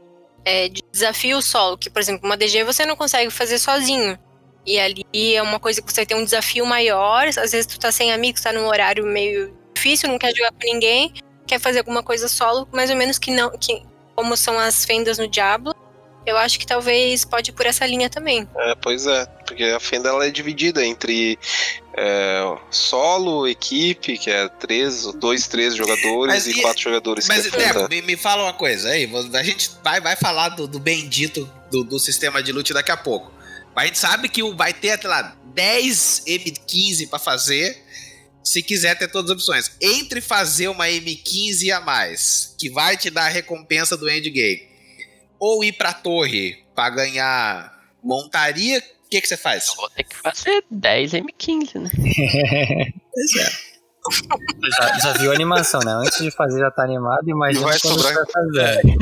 é, de desafio solo, que, por exemplo, uma DG você não consegue fazer sozinho. E ali é uma coisa que você tem um desafio maior, às vezes tu tá sem amigos, tá num horário meio difícil, não quer jogar com ninguém, quer fazer alguma coisa solo, mais ou menos que não, que como são as fendas no Diablo, eu acho que talvez pode ir por essa linha também. É, pois é, porque a Fenda ela é dividida entre é, solo, equipe, que é três, dois, três jogadores mas, e, e, quatro jogadores. Mas, é me, me, fala uma coisa aí, a gente vai, vai falar do, do bendito do, do sistema de loot daqui a pouco. Mas a gente sabe que vai ter, sei lá, 10 M15 para fazer se quiser ter todas as opções. Entre fazer uma M15 a mais, que vai te dar a recompensa do endgame, ou ir pra torre para ganhar montaria, o que, que você faz? Eu vou ter que fazer 10 M15, né? pois é. Já, já, viu a animação, né? Antes de fazer já tá animado, imagina quando sobrar... você vai fazer.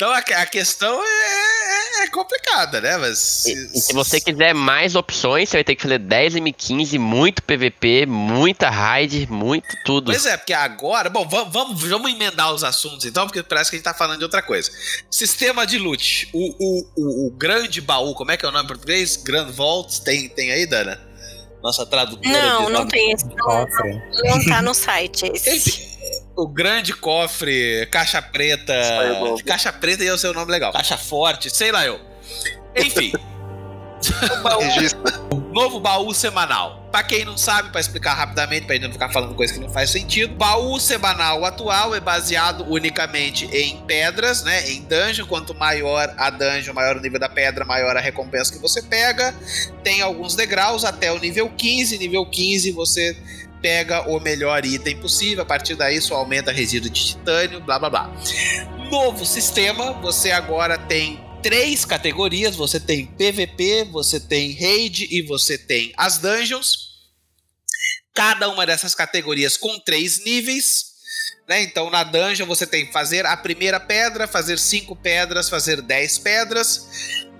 então a, a questão é, é complicada, né? Mas. E, e, se você quiser mais opções, você vai ter que fazer 10 M15, muito PVP, muita raid, muito tudo. Pois é, porque agora. Bom, vamos, vamos, vamos emendar os assuntos então, porque parece que a gente tá falando de outra coisa. Sistema de loot. O, o, o, o grande baú, como é que é o nome em português? Grand Vault, tem, tem aí, Dana? Nossa tradutora. Não, não tem esse. Não, não tá no site esse. O grande cofre, caixa preta. Caixa preta ia ser o nome legal. Caixa forte, sei lá eu. Enfim. o novo baú semanal. Pra quem não sabe, para explicar rapidamente, pra gente não ficar falando coisa que não faz sentido, baú semanal atual é baseado unicamente em pedras, né? Em dungeon. Quanto maior a dungeon, maior o nível da pedra, maior a recompensa que você pega. Tem alguns degraus até o nível 15. Nível 15 você pega o melhor item possível, a partir daí só aumenta resíduo de titânio, blá blá blá. Novo sistema, você agora tem três categorias: você tem PVP, você tem raid e você tem as dungeons. Cada uma dessas categorias com três níveis. Né? Então, na dungeon você tem fazer a primeira pedra, fazer cinco pedras, fazer dez pedras.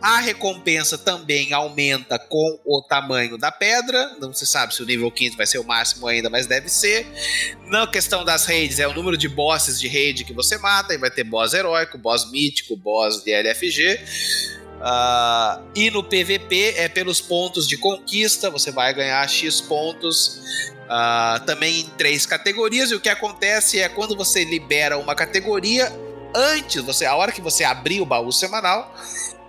A recompensa também aumenta com o tamanho da pedra. Não se sabe se o nível 15 vai ser o máximo ainda, mas deve ser. Na questão das raids, é o número de bosses de raid que você mata. E vai ter boss heróico, boss mítico, boss de LFG. Uh, e no PVP é pelos pontos de conquista, você vai ganhar X pontos. Uh, também em três categorias. E o que acontece é quando você libera uma categoria, antes, você, a hora que você abrir o baú semanal,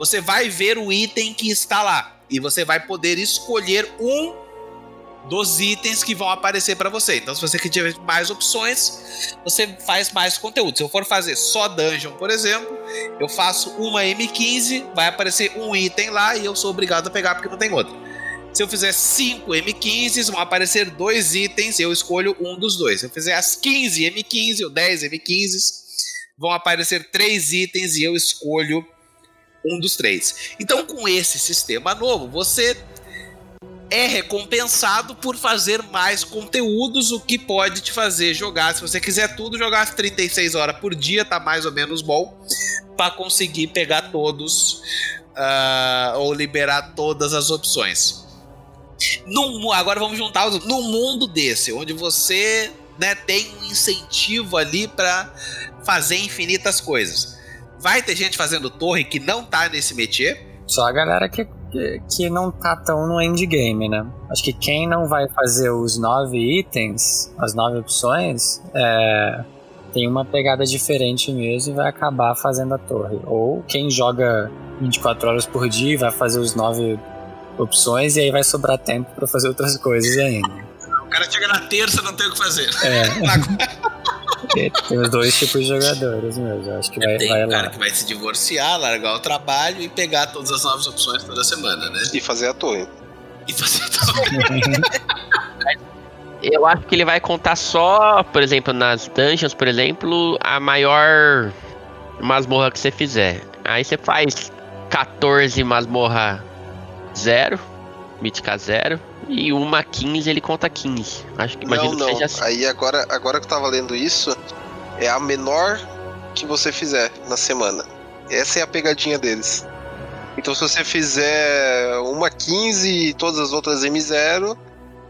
você vai ver o item que está lá. E você vai poder escolher um dos itens que vão aparecer para você. Então, se você tiver mais opções, você faz mais conteúdo. Se eu for fazer só dungeon, por exemplo, eu faço uma M15, vai aparecer um item lá e eu sou obrigado a pegar porque não tem outro. Se eu fizer 5 M15s, vão aparecer dois itens eu escolho um dos dois. Se eu fizer as 15 M15 ou 10 M15s, vão aparecer três itens e eu escolho um dos três. Então, com esse sistema novo, você é recompensado por fazer mais conteúdos, o que pode te fazer jogar, se você quiser tudo, jogar 36 horas por dia, tá mais ou menos bom, para conseguir pegar todos uh, ou liberar todas as opções. Num, agora vamos juntar. Num mundo desse, onde você né, tem um incentivo ali para fazer infinitas coisas. Vai ter gente fazendo torre que não tá nesse métier. Só a galera que que, não tá tão no endgame, né? Acho que quem não vai fazer os nove itens, as nove opções, é, tem uma pegada diferente mesmo e vai acabar fazendo a torre. Ou quem joga 24 horas por dia e vai fazer os nove opções e aí vai sobrar tempo para fazer outras coisas ainda. O cara chega na terça não tem o que fazer. É. Tem os dois tipos de jogadores mesmo. Acho que vai, Tem vai um cara que vai se divorciar, largar o trabalho e pegar todas as novas opções toda semana, né? E fazer a torre. E fazer a torre. Eu acho que ele vai contar só, por exemplo, nas dungeons, por exemplo, a maior masmorra que você fizer. Aí você faz 14 masmorra 0, mítica 0, e uma 15 ele conta 15. Acho que imagino não, não. que seja assim. Aí agora, agora que eu tava lendo isso, é a menor que você fizer na semana. Essa é a pegadinha deles. Então se você fizer uma 15 e todas as outras M0,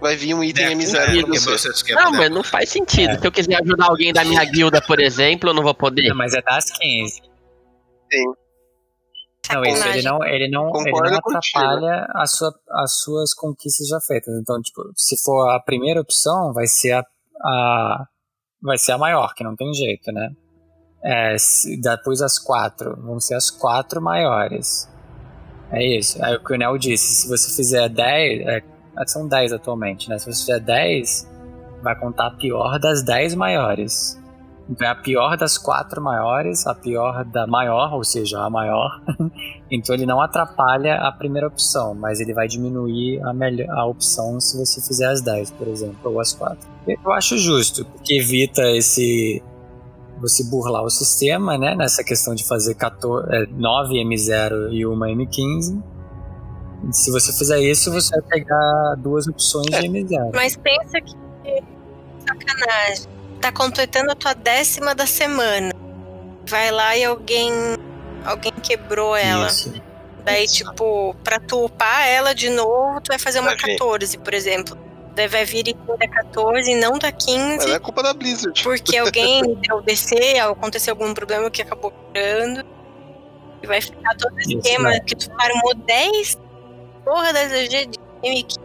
vai vir um item é, M0 pra você. Não, mas não faz sentido. É. Se eu quiser ajudar alguém da minha guilda, por exemplo, eu não vou poder. Não, mas é das 15. Sim. Não, isso ele não, ele não, ele não atrapalha a sua, as suas conquistas já feitas. Então, tipo, se for a primeira opção, vai ser a, a vai ser a maior, que não tem jeito, né? É, depois as quatro, vão ser as quatro maiores. É isso. Aí o que o Nel disse, se você fizer 10, é, são 10 atualmente, né? Se você fizer 10, vai contar a pior das 10 maiores. Então é a pior das quatro maiores, a pior da maior, ou seja, a maior. então ele não atrapalha a primeira opção, mas ele vai diminuir a, melhor, a opção se você fizer as 10, por exemplo, ou as quatro. Eu acho justo, porque evita esse você burlar o sistema, né? Nessa questão de fazer 14, é, 9 M0 e uma M15. Se você fizer isso, você vai pegar duas opções de M0. Mas pensa que sacanagem tá completando a tua décima da semana. Vai lá e alguém alguém quebrou ela. Isso. Daí, tipo, pra tu upar ela de novo, tu vai fazer uma vai 14, por exemplo. Daí vai vir e da 14 e não da 15. Mas é culpa da Blizzard. Porque alguém deu DC, aconteceu algum problema que acabou quebrando. E vai ficar todo esse esquema que tu farmou 10 porra das EG de M15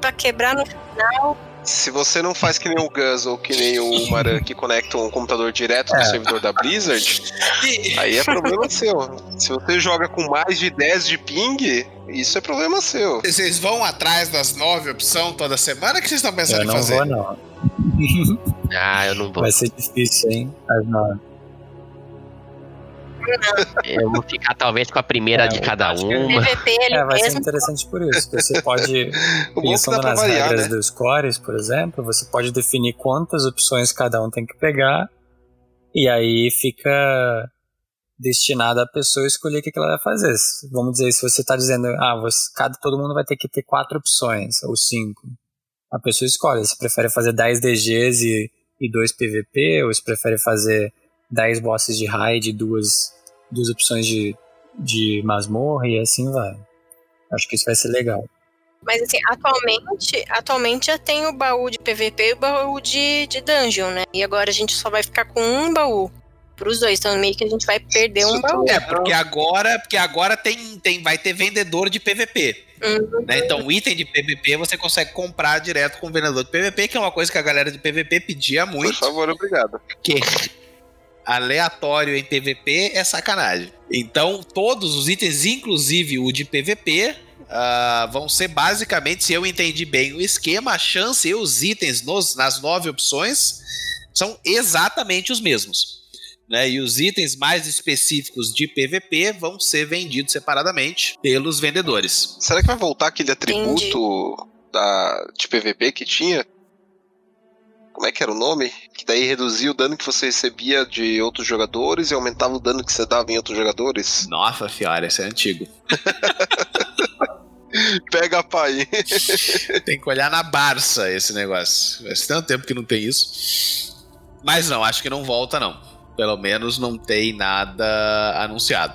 pra quebrar no final. Se você não faz que nem o Gus ou que nem o Maran que conecta um computador direto no é. servidor da Blizzard, aí é problema seu. Se você joga com mais de 10 de ping, isso é problema seu. Vocês vão atrás das 9 opções toda semana? O que vocês estão pensando eu em fazer? Não vou, não. ah, eu não vou. Vai ser difícil, hein? As 9. Eu vou ficar talvez com a primeira é, de cada uma. É, vai ser interessante por isso. Você pode, pensando nas variar, regras né? dos cores, por exemplo, você pode definir quantas opções cada um tem que pegar, e aí fica destinada a pessoa escolher o que ela vai fazer. Vamos dizer, se você está dizendo, ah, você, cada, todo mundo vai ter que ter quatro opções, ou cinco. A pessoa escolhe, se prefere fazer 10 DGs e, e 2 PVP, ou se prefere fazer 10 bosses de raid e duas duas opções de, de masmorra e assim vai. Acho que isso vai ser legal. Mas assim, atualmente, atualmente já tem o baú de PVP e o baú de, de dungeon, né? E agora a gente só vai ficar com um baú. pros dois. Então meio que a gente vai perder um baú. É, porque agora, porque agora tem, tem, vai ter vendedor de PVP. Uhum. Né? Então, o item de PVP você consegue comprar direto com o vendedor de PVP, que é uma coisa que a galera de PVP pedia muito. Por favor, obrigado. Que aleatório em PVP é sacanagem. Então, todos os itens, inclusive o de PVP, uh, vão ser basicamente, se eu entendi bem o esquema, a chance e os itens nos, nas nove opções são exatamente os mesmos. Né, e os itens mais específicos de PVP vão ser vendidos separadamente pelos vendedores. Será que vai voltar aquele atributo da, de PVP que tinha? Como é que era o nome? Que daí reduzia o dano que você recebia de outros jogadores e aumentava o dano que você dava em outros jogadores? Nossa, fiora, esse é antigo. Pega pai. tem que olhar na Barça esse negócio. Faz tanto tempo que não tem isso. Mas não, acho que não volta não. Pelo menos não tem nada anunciado.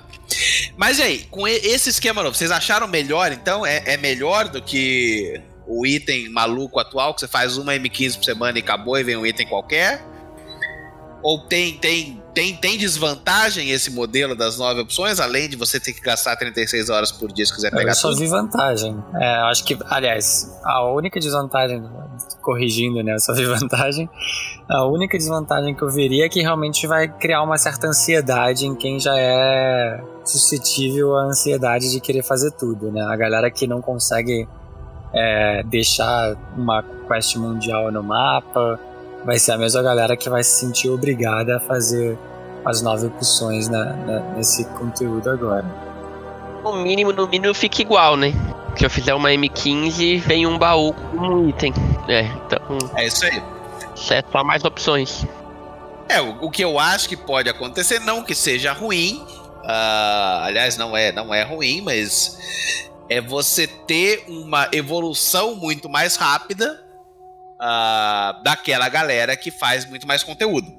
Mas e aí, com esse esquema novo, vocês acharam melhor então? É, é melhor do que o item maluco atual, que você faz uma M15 por semana e acabou e vem um item qualquer? Ou tem, tem tem, tem desvantagem esse modelo das nove opções, além de você ter que gastar 36 horas por dia se quiser pegar Eu só tudo? vi vantagem. É, acho que, aliás, a única desvantagem, corrigindo, né? Eu só vi vantagem. A única desvantagem que eu veria é que realmente vai criar uma certa ansiedade em quem já é suscetível à ansiedade de querer fazer tudo, né? A galera que não consegue é, deixar uma quest mundial no mapa vai ser a mesma galera que vai se sentir obrigada a fazer as nove opções na, na, nesse conteúdo agora. No mínimo, no mínimo fica igual, né? Se eu fizer uma M15, vem um baú com um item. É, então. É isso aí. É só mais opções. É, o, o que eu acho que pode acontecer, não que seja ruim. Uh, aliás, não é, não é ruim, mas é você ter uma evolução muito mais rápida uh, daquela galera que faz muito mais conteúdo.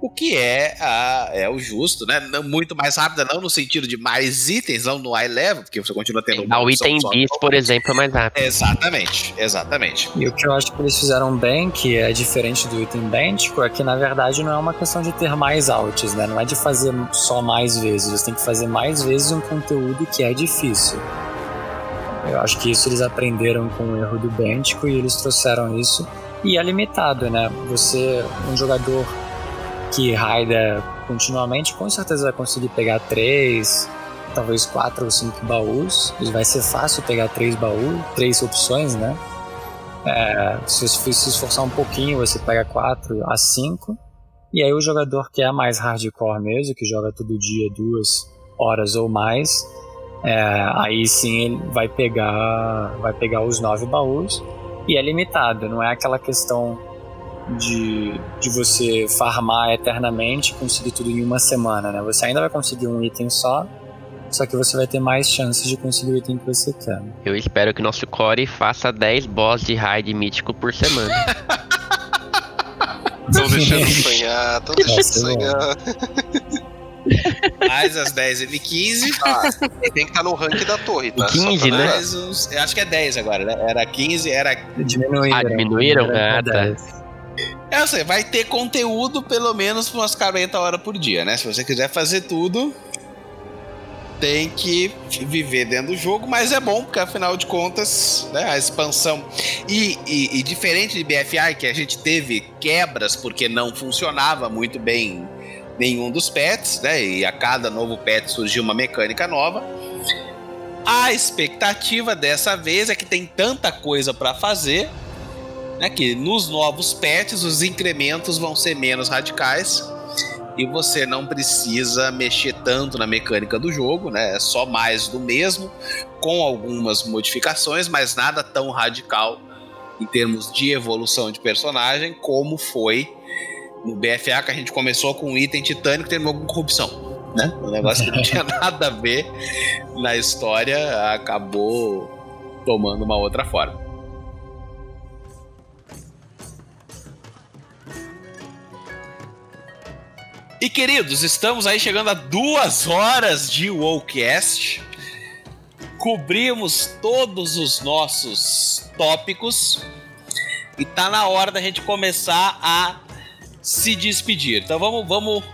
O que é, uh, é o justo, né? Não, muito mais rápida, não no sentido de mais itens, não no high level, porque você continua tendo. Ah, o item bis, por exemplo, é mais rápido. Exatamente, exatamente. E o que eu acho que eles fizeram bem, que é diferente do item idêntico, é que na verdade não é uma questão de ter mais alts, né? Não é de fazer só mais vezes, você tem que fazer mais vezes um conteúdo que é difícil. Eu acho que isso eles aprenderam com o erro do Bentico e eles trouxeram isso. E é limitado, né? Você, um jogador que raida continuamente, com certeza vai conseguir pegar três, talvez quatro ou cinco baús. Vai ser fácil pegar três baús, três opções, né? É, se você se esforçar um pouquinho, você pega quatro a cinco. E aí o jogador que é mais hardcore mesmo, que joga todo dia duas horas ou mais, é, aí sim ele vai pegar, vai pegar os nove baús e é limitado, não é aquela questão de, de você farmar eternamente e conseguir tudo em uma semana, né? Você ainda vai conseguir um item só, só que você vai ter mais chances de conseguir o item que você quer. Eu espero que nosso core faça 10 boss de raid mítico por semana. Estão deixando sonhar, estão deixando sonhar. Mais as 10 M15. Ah, tem que estar tá no ranking da torre, tá? 15, né? Uns, eu acho que é 10 agora, né? Era 15, era. Diminuíram. Ah, diminuíram? Ah, tá. É, você vai ter conteúdo pelo menos por umas 40 horas por dia, né? Se você quiser fazer tudo, tem que viver dentro do jogo, mas é bom, porque afinal de contas, né, a expansão. E, e, e, diferente de BFI, que a gente teve quebras porque não funcionava muito bem nenhum dos pets, né? E a cada novo pet surgiu uma mecânica nova. A expectativa dessa vez é que tem tanta coisa para fazer, né? Que nos novos pets os incrementos vão ser menos radicais e você não precisa mexer tanto na mecânica do jogo, né? É só mais do mesmo, com algumas modificações, mas nada tão radical em termos de evolução de personagem como foi no BFA que a gente começou com um item titânico e terminou com corrupção. Né? Um negócio que não tinha nada a ver na história acabou tomando uma outra forma. E queridos, estamos aí chegando a duas horas de Wowcast. Cobrimos todos os nossos tópicos. E tá na hora da gente começar a se despedir. Então vamos, vamos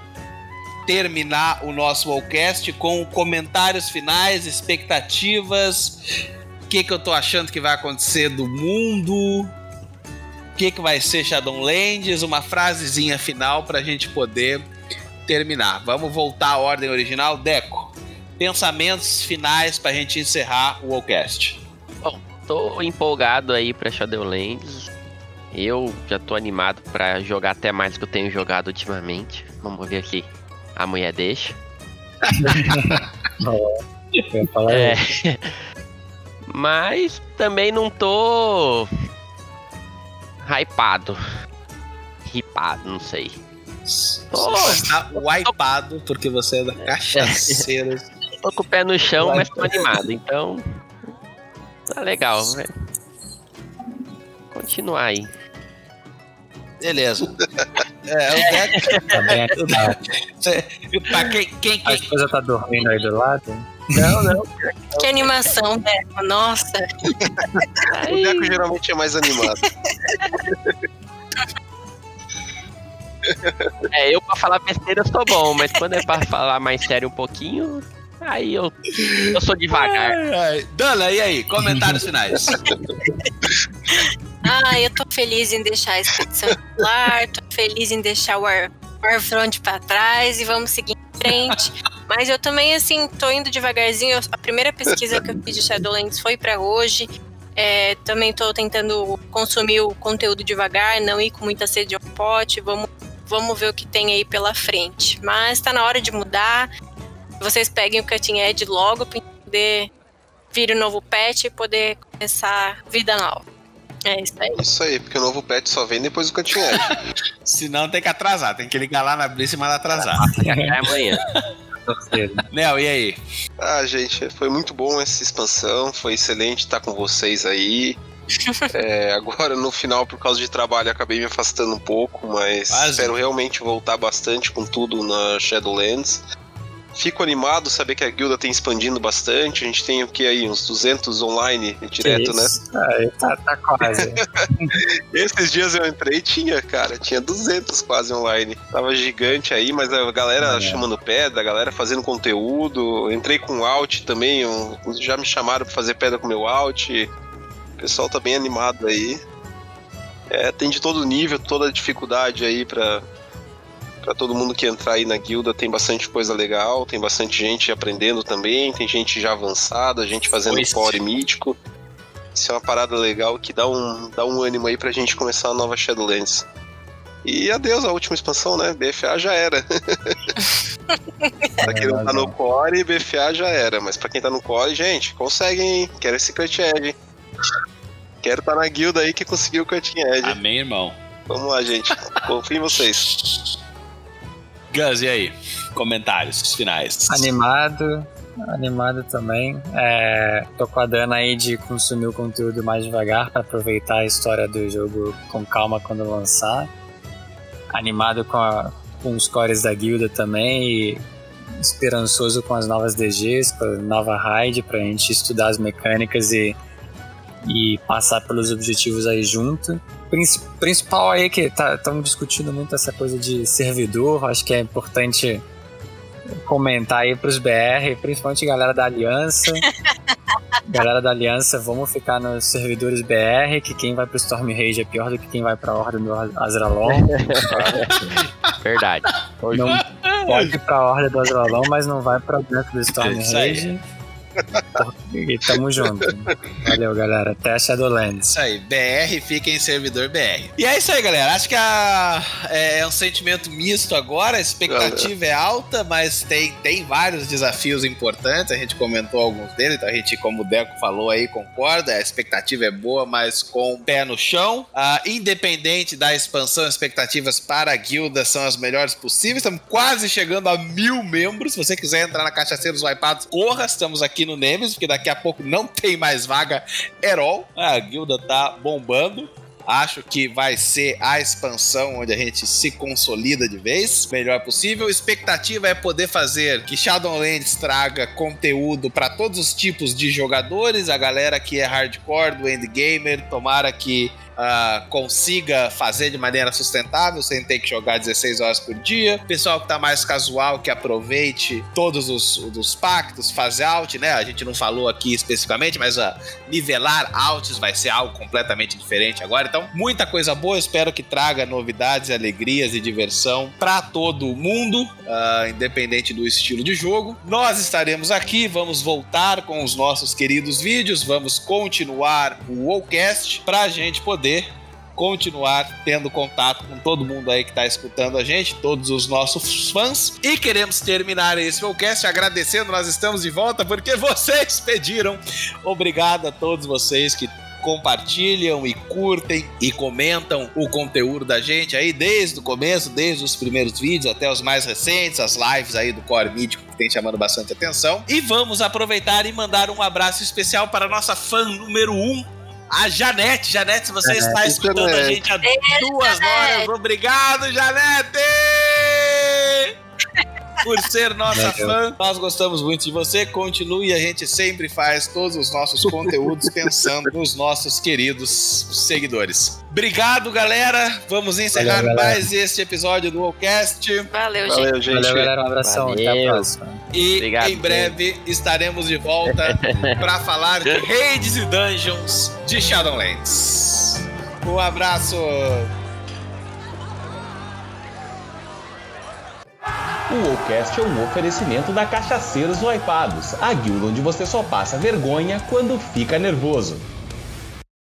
terminar o nosso Wallcast com comentários finais, expectativas, o que, que eu tô achando que vai acontecer do mundo, o que, que vai ser Shadowlands, uma frasezinha final pra gente poder terminar. Vamos voltar à ordem original. Deco, pensamentos finais pra gente encerrar o Wallcast. Bom, tô empolgado aí pra Shadowlands. Eu já tô animado pra jogar até mais do que eu tenho jogado ultimamente. Vamos ver aqui. A mulher deixa. é. Mas também não tô hypado. Ripado, não sei. Tô... Você tá wipeado porque você é da cachaceira. tô com o pé no chão, mas tô animado. Então, tá legal. Velho. Continuar aí. Beleza. É, o Deco. Também é pra quem, quem, A esposa tá dormindo aí do lado? Não, não. Que animação, Deco. Nossa. O Deco geralmente é mais animado. É, eu pra falar besteira eu sou bom, mas quando é pra falar mais sério um pouquinho, aí eu, eu sou devagar. Ai, ai. Dana, e aí? Comentários finais. Ah, eu tô feliz em deixar a expedição tô feliz em deixar o War, Warfront pra trás e vamos seguir em frente. Mas eu também, assim, tô indo devagarzinho. A primeira pesquisa que eu fiz de Shadowlands foi para hoje. É, também tô tentando consumir o conteúdo devagar, não ir com muita sede ao pote. Vamos, vamos ver o que tem aí pela frente. Mas tá na hora de mudar. Vocês peguem o Cutting Edge logo pra poder vir o novo patch e poder começar vida nova. É isso aí. Isso aí, porque o novo patch só vem depois do Cutting Edge. Senão tem que atrasar, tem que ligar lá na brisa e mandar atrasar. É amanhã. Nel, e aí? Ah, gente, foi muito bom essa expansão, foi excelente estar com vocês aí. É, agora no final, por causa de trabalho, acabei me afastando um pouco, mas Quase. espero realmente voltar bastante com tudo na Shadowlands. Fico animado saber que a guilda tem expandindo bastante. A gente tem o que aí? Uns 200 online direto, né? Aí tá, tá quase. Esses dias eu entrei e tinha, cara, tinha 200 quase online. Tava gigante aí, mas a galera É. chamando pedra, a galera fazendo conteúdo. Entrei com alt também, um- já me chamaram pra fazer pedra com meu alt. O pessoal tá bem animado aí. É, tem de todo nível, toda dificuldade aí pra, pra todo mundo que entrar aí na guilda. Tem bastante coisa legal, tem bastante gente aprendendo também, tem gente já avançada, gente fazendo core mítico. Isso é uma parada legal que dá um, dá um ânimo aí pra gente começar a nova Shadowlands. E adeus a última expansão, né? BFA já era. pra quem não tá no core, BFA já era. Mas pra quem tá no core, gente, conseguem, hein? Quero esse Cut Edge. hein? Quero estar na guilda aí que conseguiu o Cutting Edge. Amém, irmão. Vamos lá, gente. Confio em vocês. Gus, e aí? Comentários finais. Animado, animado também. É, tô com a Dana aí de consumir o conteúdo mais devagar para aproveitar a história do jogo com calma quando lançar. Animado com, a- com os cores da guilda também e esperançoso com as novas DGs, com a nova raid pra gente estudar as mecânicas e, e passar pelos objetivos aí junto. Princi- Principal aí que estamos discutindo muito essa coisa de servidor, acho que é importante comentar aí pros BR, principalmente galera da Aliança. galera da Aliança, vamos ficar nos servidores BR, que quem vai pro Storm Rage é pior do que quem vai pra Ordem do Azralon. Verdade. Não pode ir pra Ordem do Azralon, mas não vai pra dentro do Storm É. Rage. E tamo junto. Valeu, galera. Até a Shadowlands. Isso aí, BR fica em servidor BR. E é isso aí, galera. Acho que a- é, é um sentimento misto agora. A expectativa é alta, mas tem, tem vários desafios importantes. A gente comentou alguns deles, então a gente, como o Deco falou aí, concorda. A expectativa é boa, mas com o pé no chão. Ah, independente da expansão, expectativas para a guilda são as melhores possíveis. Estamos quase chegando a mil membros. Se você quiser entrar na Cachaceiros Wipados, corra. Estamos aqui no Nemesis, porque daqui a pouco não tem mais vaga all. A guilda tá bombando. Acho que vai ser a expansão onde a gente se consolida de vez, melhor possível. Expectativa é poder fazer que Shadowlands traga conteúdo para todos os tipos de jogadores, a galera que é hardcore do endgamer, tomara que uh, consiga fazer de maneira sustentável, sem ter que jogar 16 horas por dia. Pessoal que tá mais casual, que aproveite todos os, os pactos, fazer out, né? A gente não falou aqui especificamente, mas uh, nivelar outs vai ser algo completamente diferente agora. Então, muita coisa boa. Espero que traga novidades, alegrias e diversão para todo mundo, uh, independente do estilo de jogo. Nós estaremos aqui, vamos voltar com os nossos queridos vídeos, vamos continuar o WoWcast pra gente poder continuar tendo contato com todo mundo aí que está escutando a gente, todos os nossos fãs. E queremos terminar esse podcast agradecendo, nós estamos de volta porque vocês pediram. Obrigado a todos vocês que compartilham e curtem e comentam o conteúdo da gente aí desde o começo, desde os primeiros vídeos até os mais recentes, as lives aí do Core Mítico que tem chamando bastante atenção. E vamos aproveitar e mandar um abraço especial para a nossa fã número 1, um, a Janete. Janete, se você é, está escutando Janete. a gente há duas horas, obrigado, Janete! Por ser nossa fã. Nós gostamos muito de você. Continue, a gente sempre faz todos os nossos conteúdos pensando nos nossos queridos seguidores. Obrigado, galera. Vamos encerrar Valeu, mais este episódio do Wallcast. Valeu, gente. Valeu, gente. Valeu, galera. Um abração. Valeu. Até a próxima. E Obrigado, em breve gente. estaremos de volta para falar de raids e dungeons de Shadowlands. Um abraço. O WoCast é um oferecimento da Cachaceiros Wipados, a guilda onde você só passa vergonha quando fica nervoso.